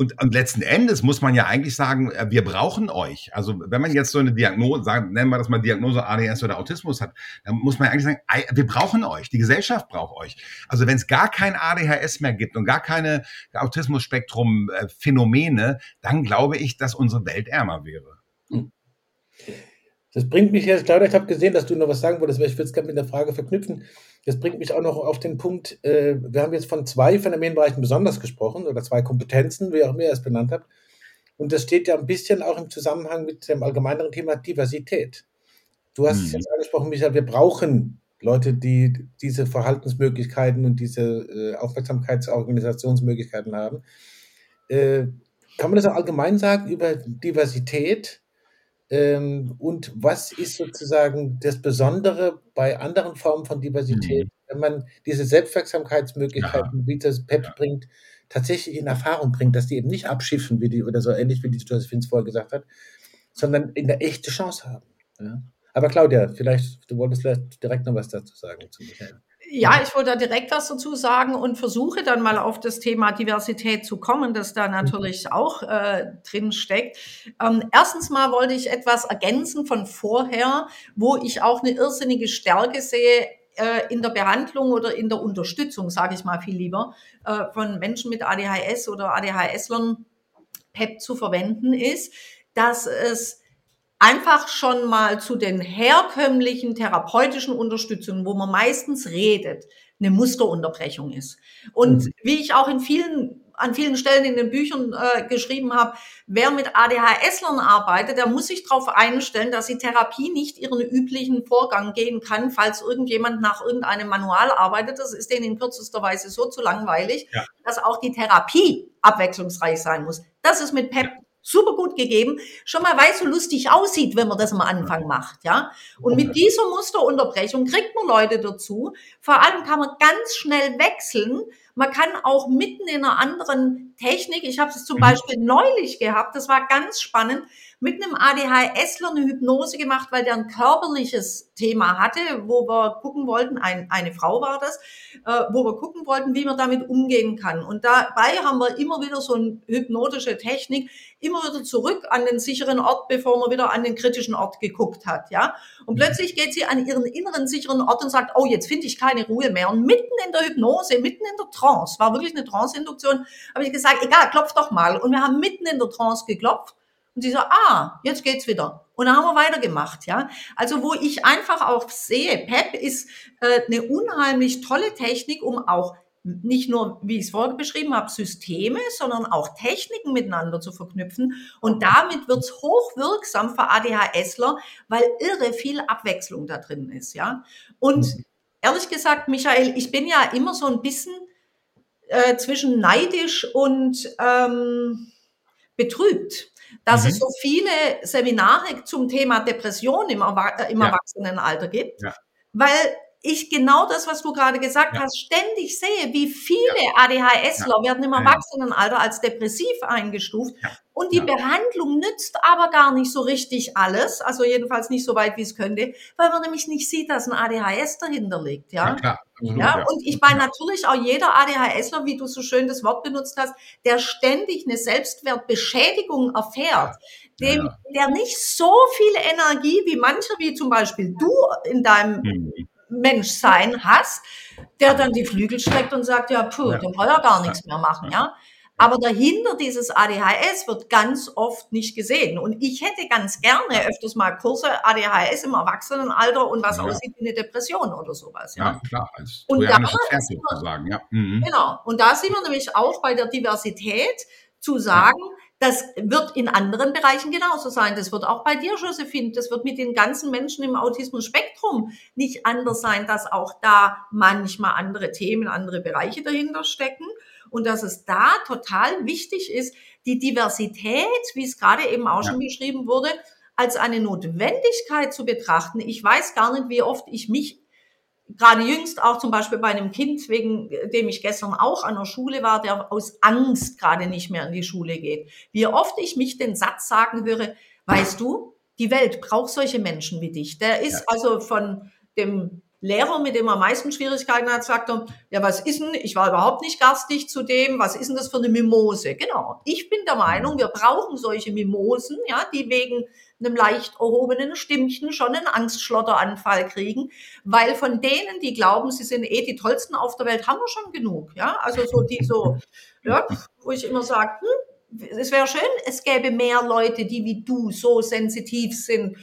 Und, und letzten Endes muss man ja eigentlich sagen, äh, wir brauchen euch. Also wenn man jetzt so eine Diagnose, sagen, nennen wir das mal Diagnose ADS oder Autismus hat, dann muss man eigentlich sagen, wir brauchen euch. Die Gesellschaft braucht euch. Also wenn es gar kein ADHS mehr gibt und gar keine Autismus-Spektrum-Phänomene, dann glaube ich, dass unsere Welt ärmer wäre. Hm. Das bringt mich jetzt, Claudia, ich habe gesehen, dass du noch was sagen wolltest, weil ich will es gerne mit der Frage verknüpfen. Das bringt mich auch noch auf den Punkt, äh, wir haben jetzt von zwei Phänomenbereichen besonders gesprochen oder zwei Kompetenzen, wie auch immer ihr es benannt habt. Und das steht ja ein bisschen auch im Zusammenhang mit dem allgemeineren Thema Diversität. Du hast mhm. es jetzt angesprochen, Michael, wir brauchen Leute, die diese Verhaltensmöglichkeiten und diese äh, Aufmerksamkeitsorganisationsmöglichkeiten haben. Äh, kann man das auch allgemein sagen über Diversität? Ähm, und was ist sozusagen das Besondere bei anderen Formen von Diversität, mhm. wenn man diese Selbstwirksamkeitsmöglichkeiten, ja. wie das PEP ja. bringt, tatsächlich in Erfahrung bringt, dass die eben nicht abschiffen, wie die, oder so ähnlich wie die Josephine vorher gesagt hat, sondern eine echte Chance haben. Ja? Aber Claudia, vielleicht, du wolltest vielleicht direkt noch was dazu sagen zu Michael. Ja, ich wollte da direkt was dazu sagen und versuche dann mal auf das Thema Diversität zu kommen, das da natürlich auch äh, drin steckt. Ähm, erstens mal wollte ich etwas ergänzen von vorher, wo ich auch eine irrsinnige Stärke sehe äh, in der Behandlung oder in der Unterstützung, sage ich mal viel lieber, äh, von Menschen mit ADHS oder ADHS-Lern PEP zu verwenden ist, dass es einfach schon mal zu den herkömmlichen therapeutischen Unterstützungen, wo man meistens redet, eine Musterunterbrechung ist. Und mhm. wie ich auch in vielen an vielen Stellen in den Büchern äh, geschrieben habe, wer mit ADHS-Lern arbeitet, der muss sich darauf einstellen, dass die Therapie nicht ihren üblichen Vorgang gehen kann, falls irgendjemand nach irgendeinem Manual arbeitet. Das ist denen in kürzester Weise so zu langweilig, ja. dass auch die Therapie abwechslungsreich sein muss. Das ist mit PEP super gut gegeben, schon mal weil es so lustig aussieht, wenn man das am Anfang macht, ja. Und mit dieser Musterunterbrechung kriegt man Leute dazu. Vor allem kann man ganz schnell wechseln. Man kann auch mitten in einer anderen Technik, ich habe es zum mhm. Beispiel neulich gehabt, das war ganz spannend, mit einem ADHSler eine Hypnose gemacht, weil der ein körperliches Thema hatte, wo wir gucken wollten, ein, eine Frau war das, äh, wo wir gucken wollten, wie man damit umgehen kann. Und dabei haben wir immer wieder so eine hypnotische Technik, immer wieder zurück an den sicheren Ort, bevor man wieder an den kritischen Ort geguckt hat, ja. Und mhm. plötzlich geht sie an ihren inneren sicheren Ort und sagt, oh, jetzt finde ich keine Ruhe mehr. Und mitten in der Hypnose, mitten in der Trance, war wirklich eine Trance-Induktion, habe ich gesagt, egal, klopf doch mal. Und wir haben mitten in der Trance geklopft. Und sie so, ah, jetzt geht's wieder. Und dann haben wir weitergemacht, ja. Also wo ich einfach auch sehe, PEP ist äh, eine unheimlich tolle Technik, um auch nicht nur, wie ich es vorher beschrieben habe, Systeme, sondern auch Techniken miteinander zu verknüpfen. Und damit wird's hochwirksam für ADHSler, weil irre viel Abwechslung da drin ist, ja. Und mhm. ehrlich gesagt, Michael, ich bin ja immer so ein bisschen äh, zwischen neidisch und ähm, betrübt dass mhm. es so viele Seminare zum Thema Depression im, Erwa im ja. Erwachsenenalter gibt, ja. weil ich genau das, was du gerade gesagt ja. hast, ständig sehe, wie viele ja. ADHSler ja. werden im Erwachsenenalter als depressiv eingestuft. Und die Behandlung nützt aber gar nicht so richtig alles, also jedenfalls nicht so weit, wie es könnte, weil man nämlich nicht sieht, dass ein ADHS dahinter liegt. Ja. Absolut, ja, und ich meine natürlich auch jeder ADHSler, wie du so schön das Wort benutzt hast, der ständig eine Selbstwertbeschädigung erfährt, dem, der nicht so viel Energie wie mancher, wie zum Beispiel du in deinem mhm Menschsein hast, der dann die Flügel streckt und sagt, ja, puh, ja. der braucht ja gar nichts mehr machen, ja. Aber dahinter dieses ADHS wird ganz oft nicht gesehen. Und ich hätte ganz gerne öfters mal Kurse ADHS im Erwachsenenalter und was ja. aussieht wie eine Depression oder sowas. Ja, ja klar. Als und da sozusagen, ja. Mhm. Genau. Und da sind wir nämlich auch bei der Diversität zu sagen, das wird in anderen Bereichen genauso sein. Das wird auch bei dir, Josephine, das wird mit den ganzen Menschen im Autismus-Spektrum nicht anders sein, dass auch da manchmal andere Themen, andere Bereiche dahinter stecken und dass es da total wichtig ist, die Diversität, wie es gerade eben auch ja. schon beschrieben wurde, als eine Notwendigkeit zu betrachten. Ich weiß gar nicht, wie oft ich mich gerade jüngst auch zum Beispiel bei einem Kind, wegen dem ich gestern auch an der Schule war, der aus Angst gerade nicht mehr in die Schule geht. Wie oft ich mich den Satz sagen höre, weißt du, die Welt braucht solche Menschen wie dich. Der ist ja. also von dem Lehrer, mit dem er am meisten Schwierigkeiten hat, sagt er, ja, was ist denn, ich war überhaupt nicht garstig zu dem, was ist denn das für eine Mimose? Genau. Ich bin der Meinung, wir brauchen solche Mimosen, ja, die wegen einem leicht erhobenen Stimmchen schon einen Angstschlotteranfall kriegen, weil von denen, die glauben, sie sind eh die tollsten auf der Welt, haben wir schon genug, ja. Also so die so, ja, wo ich immer sage, hm, es wäre schön, es gäbe mehr Leute, die wie du so sensitiv sind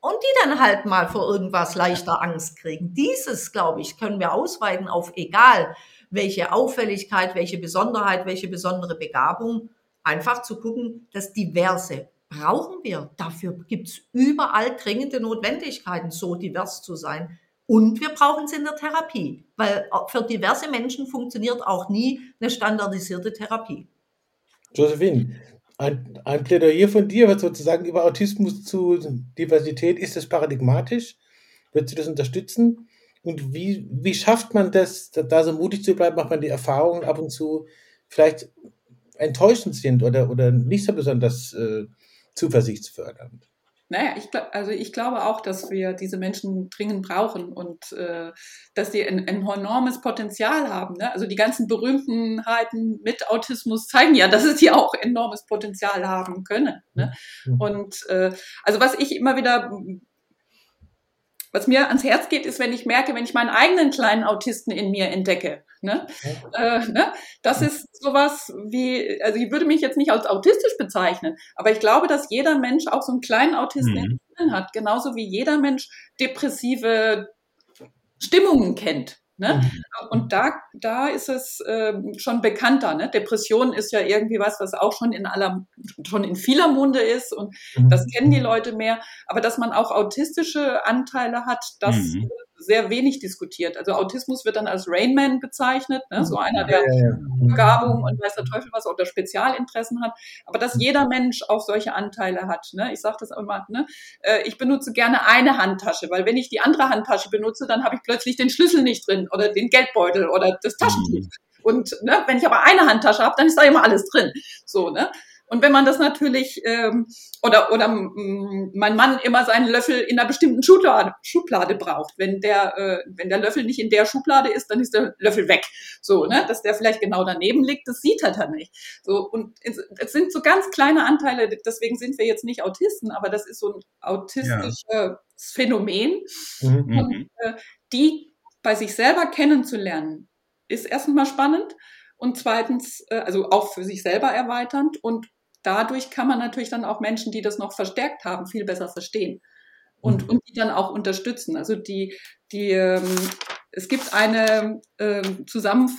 und die dann halt mal vor irgendwas leichter Angst kriegen. Dieses, glaube ich, können wir ausweiten auf egal welche Auffälligkeit, welche Besonderheit, welche besondere Begabung. Einfach zu gucken, dass diverse brauchen wir. Dafür gibt's überall dringende Notwendigkeiten, so divers zu sein. Und wir brauchen es in der Therapie, weil für diverse Menschen funktioniert auch nie eine standardisierte Therapie. Josephine, ein, ein Plädoyer von dir wird sozusagen über Autismus zu Diversität. Ist das paradigmatisch? Würdest du das unterstützen? Und wie, wie schafft man das, da so mutig zu bleiben, macht man die Erfahrungen ab und zu vielleicht enttäuschend sind oder, oder nicht so besonders äh, zuversichtsfördernd? Naja, ich, also ich glaube auch, dass wir diese Menschen dringend brauchen und äh, dass sie ein, ein enormes Potenzial haben. Ne? Also die ganzen Berühmtenheiten mit Autismus zeigen ja, dass sie auch enormes Potenzial haben können. Ne? Mhm. Und äh, also was ich immer wieder was mir ans Herz geht, ist, wenn ich merke, wenn ich meinen eigenen kleinen Autisten in mir entdecke. Ne? Äh, ne? Das ist sowas wie, also ich würde mich jetzt nicht als autistisch bezeichnen, aber ich glaube, dass jeder Mensch auch so einen kleinen Autisten mhm. hat, genauso wie jeder Mensch depressive Stimmungen kennt. Ne? Mhm. Und da, da ist es äh, schon bekannter. Ne? Depression ist ja irgendwie was, was auch schon in aller, schon in vieler Munde ist und mhm. das kennen die Leute mehr. Aber dass man auch autistische Anteile hat, das mhm sehr wenig diskutiert. Also Autismus wird dann als Rainman bezeichnet, ne? so einer, der Begabung und weiß der Teufel was oder Spezialinteressen hat. Aber dass jeder Mensch auch solche Anteile hat. Ne? Ich sage das immer, ne? Äh, ich benutze gerne eine Handtasche, weil wenn ich die andere Handtasche benutze, dann habe ich plötzlich den Schlüssel nicht drin oder den Geldbeutel oder das Taschentuch. Mhm. Und ne, wenn ich aber eine Handtasche habe, dann ist da immer alles drin. So, ne? Und wenn man das natürlich, ähm, oder, oder mm, mein Mann immer seinen Löffel in einer bestimmten Schublade, Schublade braucht. Wenn der, äh, wenn der Löffel nicht in der Schublade ist, dann ist der Löffel weg. So, ne? Dass der vielleicht genau daneben liegt, das sieht er dann nicht. So, und es, es sind so ganz kleine Anteile, deswegen sind wir jetzt nicht Autisten, aber das ist so ein autistisches ja. Phänomen. Mhm. Und äh, die bei sich selber kennenzulernen, ist erstmal spannend und zweitens, äh, also auch für sich selber erweiternd und dadurch kann man natürlich dann auch Menschen, die das noch verstärkt haben, viel besser verstehen und, mhm. und die dann auch unterstützen. Also die, die, ähm, es gibt eine ähm, Zusammen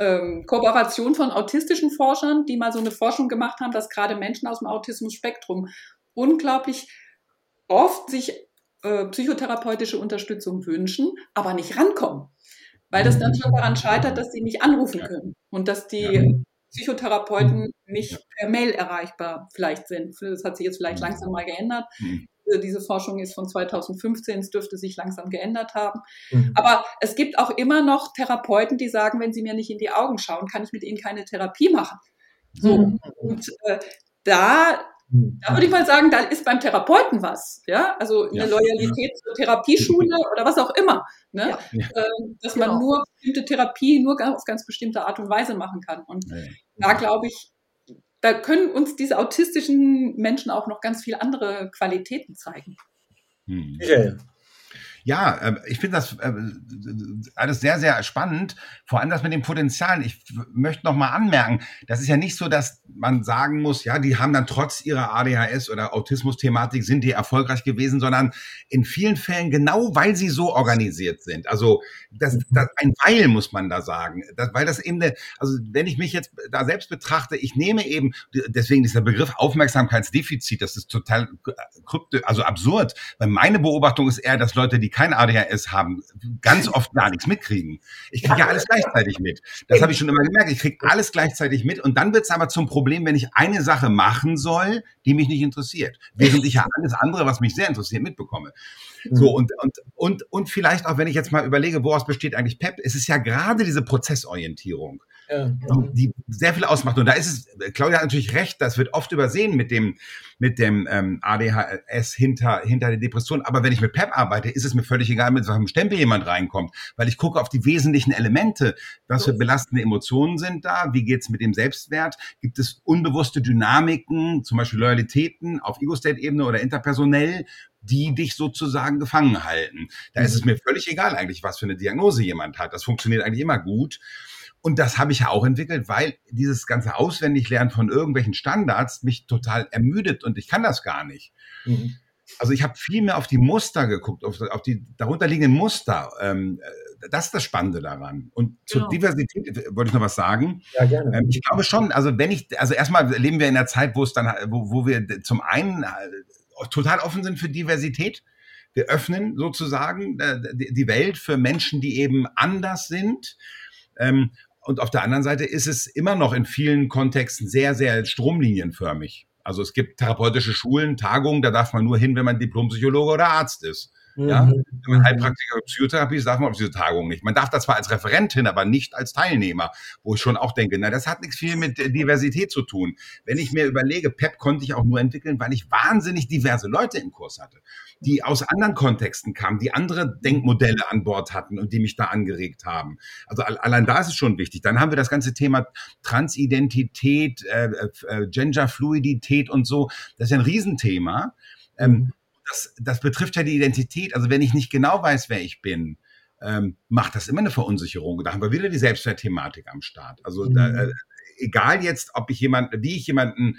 ähm, Kooperation von autistischen Forschern, die mal so eine Forschung gemacht haben, dass gerade Menschen aus dem Autismus-Spektrum unglaublich oft sich äh, psychotherapeutische Unterstützung wünschen, aber nicht rankommen. Weil das dann schon daran scheitert, dass sie nicht anrufen können und dass die Psychotherapeuten nicht per Mail erreichbar vielleicht sind. Das hat sich jetzt vielleicht mhm. langsam mal geändert. Mhm. Diese Forschung ist von 2015, es dürfte sich langsam geändert haben. Mhm. Aber es gibt auch immer noch Therapeuten, die sagen, wenn sie mir nicht in die Augen schauen, kann ich mit ihnen keine Therapie machen. So. Mhm. Und äh, da da würde ich mal sagen, da ist beim Therapeuten was, ja, also eine ja. Loyalität zur Therapieschule oder was auch immer, ne? Ja. Ähm, dass man genau. nur bestimmte Therapie nur auf ganz bestimmte Art und Weise machen kann. Und ja. Da glaube ich, da können uns diese autistischen Menschen auch noch ganz viele andere Qualitäten zeigen. Hm. Ja, ähm, ich finde das äh, alles sehr, sehr spannend. Vor allem das mit dem Potenzial. Ich möchte noch mal anmerken, das ist ja nicht so, dass man sagen muss, ja, die haben dann trotz ihrer ADHS oder Autismus-Thematik sind die erfolgreich gewesen, sondern in vielen Fällen genau, weil sie so organisiert sind. Also das, das ein Weil muss man da sagen, das, weil das eben, also wenn ich mich jetzt da selbst betrachte, ich nehme eben, deswegen dieser Begriff Aufmerksamkeitsdefizit, das ist total kryptisch, also absurd, weil meine Beobachtung ist eher, dass Leute, die kein ADHS haben, ganz oft gar nichts mitkriegen. Ich kriege ja alles gleichzeitig mit. Das habe ich schon immer gemerkt. Ich kriege alles gleichzeitig mit und dann wird es aber zum Problem, wenn ich eine Sache machen soll, die mich nicht interessiert, während ich ja alles andere, was mich sehr interessiert, mitbekomme. So, mhm. und, und, und, und vielleicht auch, wenn ich jetzt mal überlege, woraus besteht eigentlich PEP, es ist ja gerade diese Prozessorientierung, ja. die sehr viel ausmacht. Und da ist es, Claudia hat natürlich recht, das wird oft übersehen mit dem, mit dem ähm, ADHS hinter, hinter der Depression. Aber wenn ich mit PEP arbeite, ist es mir völlig egal, mit welchem Stempel jemand reinkommt, weil ich gucke auf die wesentlichen Elemente. Was für belastende Emotionen sind da? Wie geht's mit dem Selbstwert? Gibt es unbewusste Dynamiken, zum Beispiel Loyalitäten auf Ego-State-Ebene oder interpersonell? die dich sozusagen gefangen halten. Da ist es mhm. mir völlig egal eigentlich, was für eine Diagnose jemand hat. Das funktioniert eigentlich immer gut. Und das habe ich ja auch entwickelt, weil dieses ganze Auswendiglernen von irgendwelchen Standards mich total ermüdet und ich kann das gar nicht. Mhm. Also ich habe viel mehr auf die Muster geguckt, auf, auf die darunterliegenden Muster. Ähm, das ist das Spannende daran. Und zur genau. Diversität äh, wollte ich noch was sagen. Ja, gerne. Ähm, ich glaube schon, also wenn ich, also erstmal leben wir in einer Zeit, wo es dann, wo, wo wir zum einen äh, total offen sind für Diversität. Wir öffnen sozusagen äh, die Welt für Menschen, die eben anders sind. Ähm, und auf der anderen Seite ist es immer noch in vielen Kontexten sehr, sehr stromlinienförmig. Also es gibt therapeutische Schulen, Tagungen, da darf man nur hin, wenn man Diplompsychologe oder Arzt ist. Ja, mhm. wenn man Heilpraktiker Psychotherapie ist, darf man auf diese Tagung nicht. Man darf das zwar als Referentin, aber nicht als Teilnehmer, wo ich schon auch denke, na, das hat nichts viel mit Diversität zu tun. Wenn ich mir überlege, PEP konnte ich auch nur entwickeln, weil ich wahnsinnig diverse Leute im Kurs hatte, die aus anderen Kontexten kamen, die andere Denkmodelle an Bord hatten und die mich da angeregt haben. Also allein da ist es schon wichtig. Dann haben wir das ganze Thema Transidentität, äh, äh, Genderfluidität und so. Das ist ja ein Riesenthema. Ähm, mhm das, das betrifft ja die Identität. Also wenn ich nicht genau weiß, wer ich bin, ähm, macht das immer eine Verunsicherung. Da haben wir wieder die Selbstwertthematik am Start. Also mhm. da, äh, egal jetzt, ob ich jemanden, wie ich jemanden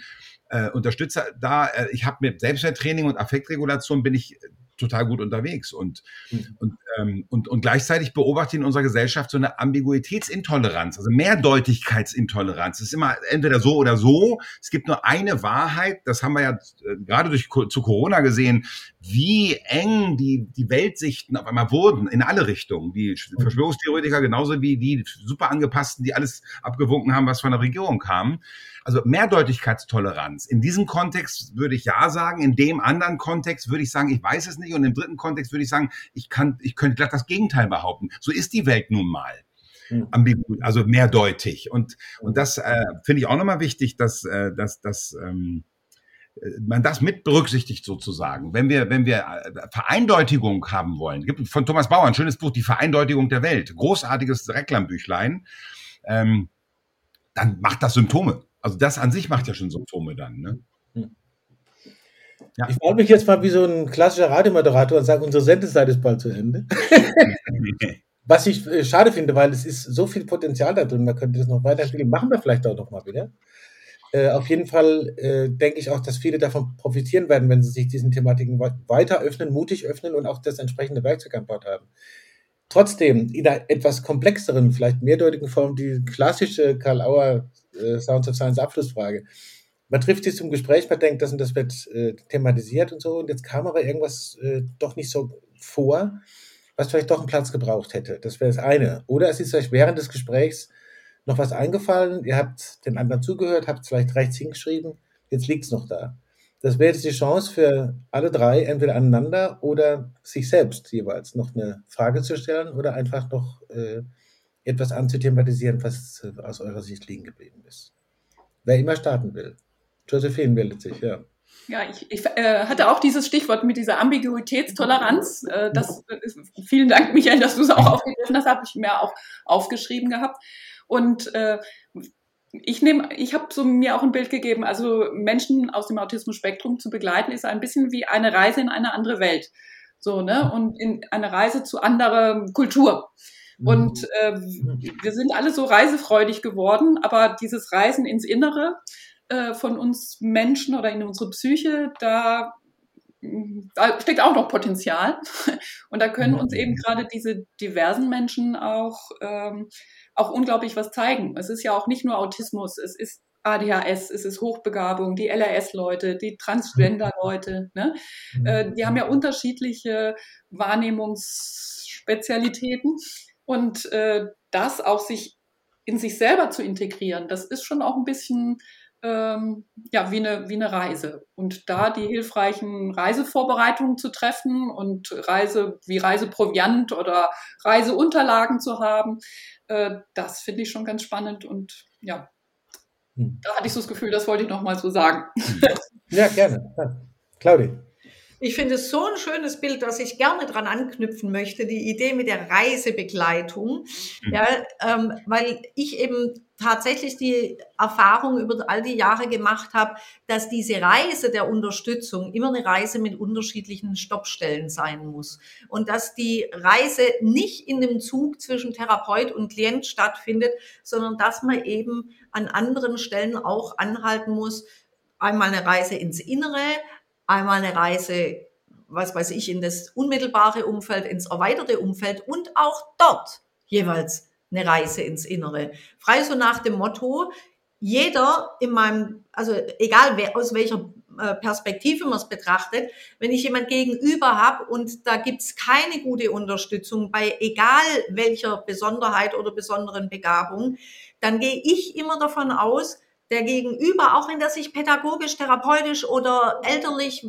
äh, unterstütze, da äh, ich habe mit Selbstwerttraining und Affektregulation bin ich total gut unterwegs und, mhm. und, ähm, und, und gleichzeitig beobachte ich in unserer Gesellschaft so eine Ambiguitätsintoleranz, also Mehrdeutigkeitsintoleranz. Es ist immer entweder so oder so. Es gibt nur eine Wahrheit. Das haben wir ja äh, gerade durch zu Corona gesehen, wie eng die, die Weltsichten auf einmal wurden in alle Richtungen. Die mhm. Verschwörungstheoretiker genauso wie die super angepassten, die alles abgewunken haben, was von der Regierung kam. Also Mehrdeutigkeitstoleranz. In diesem Kontext würde ich ja sagen, in dem anderen Kontext würde ich sagen, ich weiß es nicht und im dritten Kontext würde ich sagen, ich kann, ich könnte glatt das Gegenteil behaupten. So ist die Welt nun mal. Hm. Ambigu, also mehrdeutig. Und, und das äh, finde ich auch nochmal wichtig, dass, äh, dass, dass ähm, man das mit berücksichtigt sozusagen. Wenn wir, wenn wir äh, Vereindeutigung haben wollen, gibt von Thomas Bauer ein schönes Buch, Die Vereindeutigung der Welt, großartiges Reklambüchlein, ähm, dann macht das Symptome. Also das an sich macht ja schon Symptome dann. Ne? Hm. Ja. Ich frage mich jetzt mal wie so ein klassischer Radiomoderator und sage, unsere Sendezeit ist bald zu Ende. Was ich äh, schade finde, weil es ist so viel Potenzial da drin, man könnte das noch weiterentwickeln. Machen wir vielleicht auch noch mal wieder. Äh, auf jeden Fall äh, denke ich auch, dass viele davon profitieren werden, wenn sie sich diesen Thematiken weiter öffnen, mutig öffnen und auch das entsprechende Werkzeug an Bord haben. Trotzdem, in einer etwas komplexeren, vielleicht mehrdeutigen Form, die klassische Karl Auer äh, Sounds of Science Abschlussfrage. Man trifft sich zum Gespräch, man denkt, das und das wird äh, thematisiert und so, und jetzt kam aber irgendwas äh, doch nicht so vor, was vielleicht doch einen Platz gebraucht hätte. Das wäre das eine. Oder es ist euch während des Gesprächs noch was eingefallen, ihr habt den anderen zugehört, habt vielleicht rechts hingeschrieben, jetzt liegt es noch da. Das wäre jetzt die Chance für alle drei, entweder aneinander oder sich selbst jeweils noch eine Frage zu stellen oder einfach noch äh, etwas anzuthematisieren, was aus eurer Sicht liegen geblieben ist. Wer immer starten will. Josephine meldet sich, ja. Ja, ich, ich äh, hatte auch dieses Stichwort mit dieser Ambiguitätstoleranz. Äh, das, vielen Dank, Michael, dass du es auch aufgegriffen hast. Habe ich mir auch aufgeschrieben gehabt. Und äh, ich nehme, ich habe so mir auch ein Bild gegeben. Also Menschen aus dem Autismus-Spektrum zu begleiten, ist ein bisschen wie eine Reise in eine andere Welt. So, ne? Und in eine Reise zu anderer Kultur. Und mhm. äh, wir sind alle so reisefreudig geworden, aber dieses Reisen ins Innere äh, von uns Menschen oder in unsere Psyche, da, da steckt auch noch Potenzial. Und da können uns eben gerade diese diversen Menschen auch, ähm, auch unglaublich was zeigen. Es ist ja auch nicht nur Autismus, es ist ADHS, es ist Hochbegabung, die LRS-Leute, die Transgender-Leute, ne? Äh, die haben ja unterschiedliche Wahrnehmungsspezialitäten. Und äh, das auch sich in sich selber zu integrieren, das ist schon auch ein bisschen ähm, ja, wie eine, wie eine Reise. Und da die hilfreichen Reisevorbereitungen zu treffen und Reise wie Reiseproviant oder Reiseunterlagen zu haben, äh, das finde ich schon ganz spannend. Und ja, hm. da hatte ich so das Gefühl, das wollte ich nochmal so sagen. Ja, gerne. Ja. Claudia. Ich finde es so ein schönes Bild, dass ich gerne dran anknüpfen möchte, die Idee mit der Reisebegleitung. Mhm. Ja, ähm, weil ich eben tatsächlich die Erfahrung über all die Jahre gemacht habe, dass diese Reise der Unterstützung immer eine Reise mit unterschiedlichen Stoppstellen sein muss. Und dass die Reise nicht in dem Zug zwischen Therapeut und Klient stattfindet, sondern dass man eben an anderen Stellen auch anhalten muss, einmal eine Reise ins Innere, einmal eine Reise, was weiß ich, in das unmittelbare Umfeld, ins erweiterte Umfeld und auch dort jeweils eine Reise ins Innere. Frei so nach dem Motto, jeder in meinem, also egal wer, aus welcher äh, Perspektive man es betrachtet, wenn ich jemand gegenüber habe und da gibt's keine gute Unterstützung bei egal welcher Besonderheit oder besonderen Begabung, dann gehe ich immer davon aus, der Gegenüber, auch wenn der sich pädagogisch, therapeutisch oder elterlich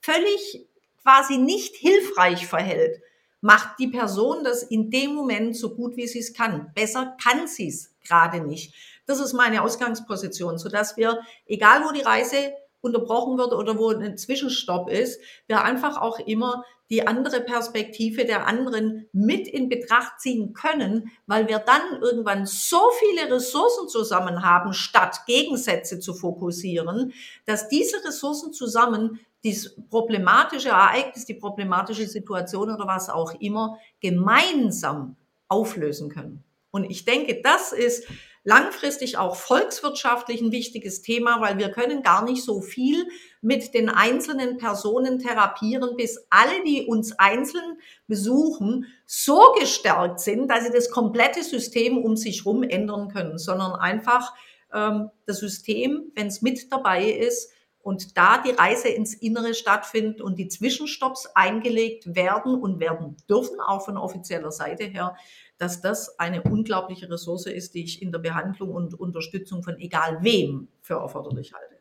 völlig quasi nicht hilfreich verhält, macht die Person das in dem Moment so gut, wie sie es kann. Besser kann sie es gerade nicht. Das ist meine Ausgangsposition, sodass wir, egal wo die Reise unterbrochen wird oder wo ein Zwischenstopp ist, wir einfach auch immer die andere Perspektive der anderen mit in Betracht ziehen können, weil wir dann irgendwann so viele Ressourcen zusammen haben, statt Gegensätze zu fokussieren, dass diese Ressourcen zusammen dieses problematische Ereignis, die problematische Situation oder was auch immer gemeinsam auflösen können. Und ich denke, das ist langfristig auch volkswirtschaftlich ein wichtiges Thema, weil wir können gar nicht so viel mit den einzelnen Personen therapieren, bis alle, die uns einzeln besuchen, so gestärkt sind, dass sie das komplette System um sich herum ändern können, sondern einfach ähm, das System, wenn es mit dabei ist, und da die Reise ins Innere stattfindet und die Zwischenstopps eingelegt werden und werden dürfen, auch von offizieller Seite her, dass das eine unglaubliche Ressource ist, die ich in der Behandlung und Unterstützung von egal wem für erforderlich halte.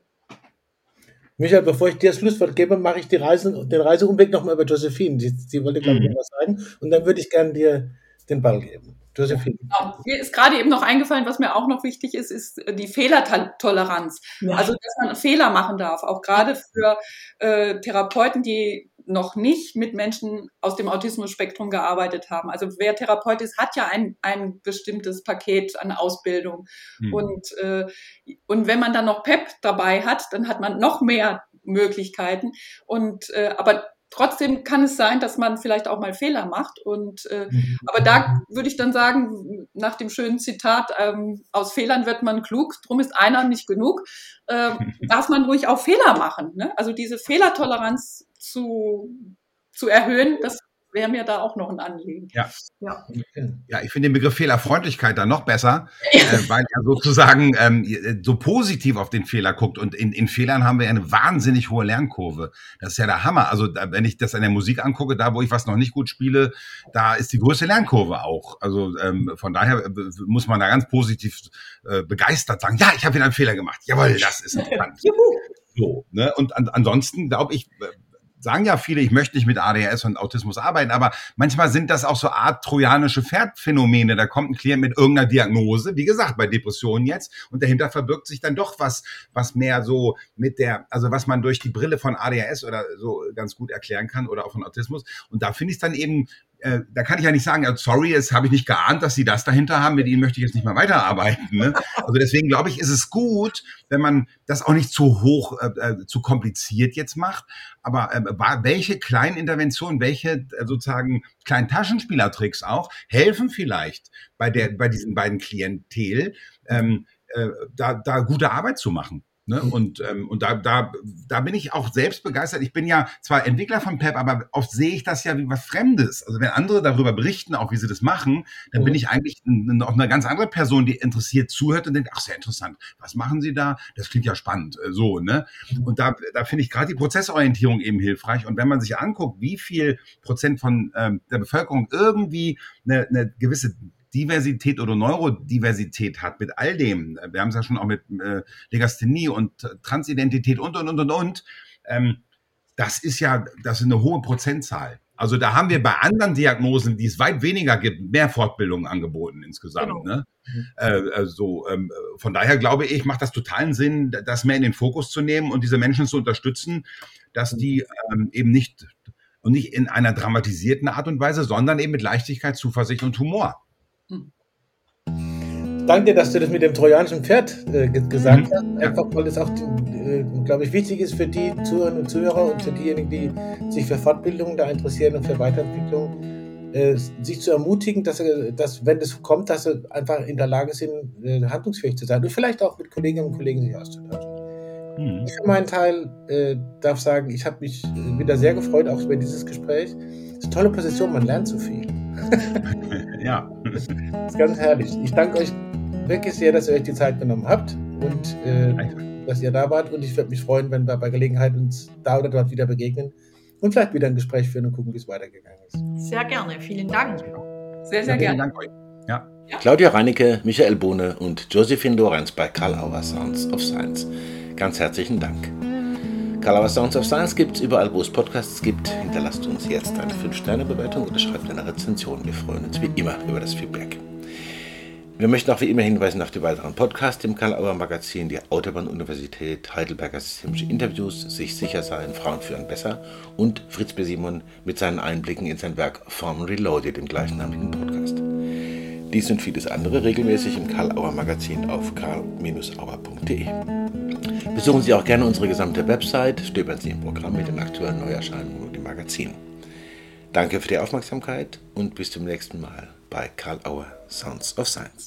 Michael, bevor ich dir das Schlusswort gebe, mache ich die Reise, den Reiseumweg nochmal über Josephine. Sie, sie wollte, glaube ich, mhm. was sagen. Und dann würde ich gerne dir den Ball geben. Josephine. Genau. Mir ist gerade eben noch eingefallen, was mir auch noch wichtig ist, ist die Fehlertoleranz. Ja. Also, dass man Fehler machen darf, auch gerade für äh, Therapeuten, die noch nicht mit Menschen aus dem Autismus-Spektrum gearbeitet haben. Also wer Therapeut ist, hat ja ein, ein bestimmtes Paket an Ausbildung. Mhm. Und, äh, und wenn man dann noch PEP dabei hat, dann hat man noch mehr Möglichkeiten. Und äh, aber trotzdem kann es sein, dass man vielleicht auch mal Fehler macht. Und äh, mhm. aber da würde ich dann sagen, nach dem schönen Zitat, ähm, aus Fehlern wird man klug, drum ist einer nicht genug, äh, darf man ruhig auch Fehler machen. Ne? Also diese Fehlertoleranz zu, zu erhöhen, das wäre mir da auch noch ein Anliegen. Ja, ja. ja ich finde den Begriff Fehlerfreundlichkeit dann noch besser, ja. äh, weil er sozusagen ähm, so positiv auf den Fehler guckt. Und in, in Fehlern haben wir eine wahnsinnig hohe Lernkurve. Das ist ja der Hammer. Also wenn ich das an der Musik angucke, da wo ich was noch nicht gut spiele, da ist die größte Lernkurve auch. Also ähm, von daher äh, muss man da ganz positiv äh, begeistert sagen, ja, ich habe wieder einen Fehler gemacht. Jawohl, das ist interessant. So, ne? Und an, ansonsten glaube ich, äh, sagen ja viele, ich möchte nicht mit ADHS und Autismus arbeiten, aber manchmal sind das auch so Art trojanische Pferdphänomene. Da kommt ein Klient mit irgendeiner Diagnose, wie gesagt, bei Depressionen jetzt, und dahinter verbirgt sich dann doch was, was mehr so mit der, also was man durch die Brille von ADHS oder so ganz gut erklären kann oder auch von Autismus. Und da finde ich es dann eben äh, da kann ich ja nicht sagen, sorry, es habe ich nicht geahnt, dass Sie das dahinter haben, mit Ihnen möchte ich jetzt nicht mehr weiterarbeiten. Ne? Also deswegen glaube ich, ist es gut, wenn man das auch nicht zu hoch, äh, äh zu kompliziert jetzt macht. Aber äh, welche kleinen Interventionen, welche äh, sozusagen kleinen Taschenspielertricks auch helfen vielleicht bei der, bei diesen beiden Klientel, ähm, äh, da, da gute Arbeit zu machen. Ne? Mhm. Und, ähm, und da, da, da bin ich auch selbst begeistert. Ich bin ja zwar Entwickler von PEP, aber oft sehe ich das ja wie was Fremdes. Also wenn andere darüber berichten, auch wie sie das machen, dann mhm. bin ich eigentlich noch eine ganz andere Person, die interessiert zuhört und denkt, ach, sehr interessant, was machen sie da? Das klingt ja spannend. Äh, so, ne? Mhm. Und da, da finde ich gerade die Prozessorientierung eben hilfreich. Und wenn man sich anguckt, wie viel Prozent von ähm, der Bevölkerung irgendwie eine, eine gewisse Diversität oder Neurodiversität hat, mit all dem, wir haben es ja schon auch mit äh, Legasthenie und Transidentität und, und, und, und, und, ähm, das ist ja, das ist eine hohe Prozentzahl. Also da haben wir bei anderen Diagnosen, die es weit weniger gibt, mehr Fortbildungen angeboten insgesamt. Genau. Ne? Mhm. Äh, also, ähm, von daher glaube ich, macht das totalen Sinn, das mehr in den Fokus zu nehmen und diese Menschen zu unterstützen, dass die ähm, eben nicht und nicht in einer dramatisierten Art und Weise, sondern eben mit Leichtigkeit, Zuversicht und Humor Danke, dass du das mit dem trojanischen Pferd äh, gesagt hast. Einfach weil es auch, äh, glaube ich, wichtig ist für die Zuhörerinnen und Zuhörer und für diejenigen, die sich für Fortbildung da interessieren und für Weiterentwicklung, äh, sich zu ermutigen, dass, dass, wenn das kommt, dass sie einfach in der Lage sind, äh, handlungsfähig zu sein und vielleicht auch mit Kolleginnen und Kollegen sich auszutauschen. Mhm. Ich für meinen Teil äh, darf sagen, ich habe mich äh, wieder sehr gefreut, auch über dieses Gespräch. Es ist eine tolle Position, man lernt so viel. ja. Das ist ganz herrlich. Ich danke euch wirklich sehr, dass ihr euch die Zeit genommen habt und äh, dass ihr da wart. Und ich würde mich freuen, wenn wir bei Gelegenheit uns da oder dort wieder begegnen und vielleicht wieder ein Gespräch führen und gucken, wie es weitergegangen ist. Sehr gerne. Vielen Dank. Sehr, sehr ja, gerne. Dank euch. Ja. ja. Claudia Reinecke, Michael Bohne und Josephine Lorenz bei Karl Auer Sounds of Science. Ganz herzlichen Dank. Kalauer Sounds of Science gibt es überall, wo es Podcasts gibt. Hinterlasst uns jetzt eine 5-Sterne-Bewertung oder schreibt eine Rezension. Wir freuen uns wie immer über das Feedback. Wir möchten auch wie immer hinweisen auf die weiteren Podcasts im Karl-Auer Magazin, die Autobahn-Universität, Heidelberger Systemische Interviews, Sich sicher sein, Frauen führen besser und Fritz B. Simon mit seinen Einblicken in sein Werk Form Reloaded, dem gleichnamigen Podcast. Dies und vieles andere regelmäßig im Karl-Auer Magazin auf karl-auer.de. Besuchen Sie auch gerne unsere gesamte Website, stöbern Sie im Programm mit den aktuellen Neuerscheinungen und im Magazin. Danke für die Aufmerksamkeit und bis zum nächsten Mal bei Karl Auer Sounds of Science.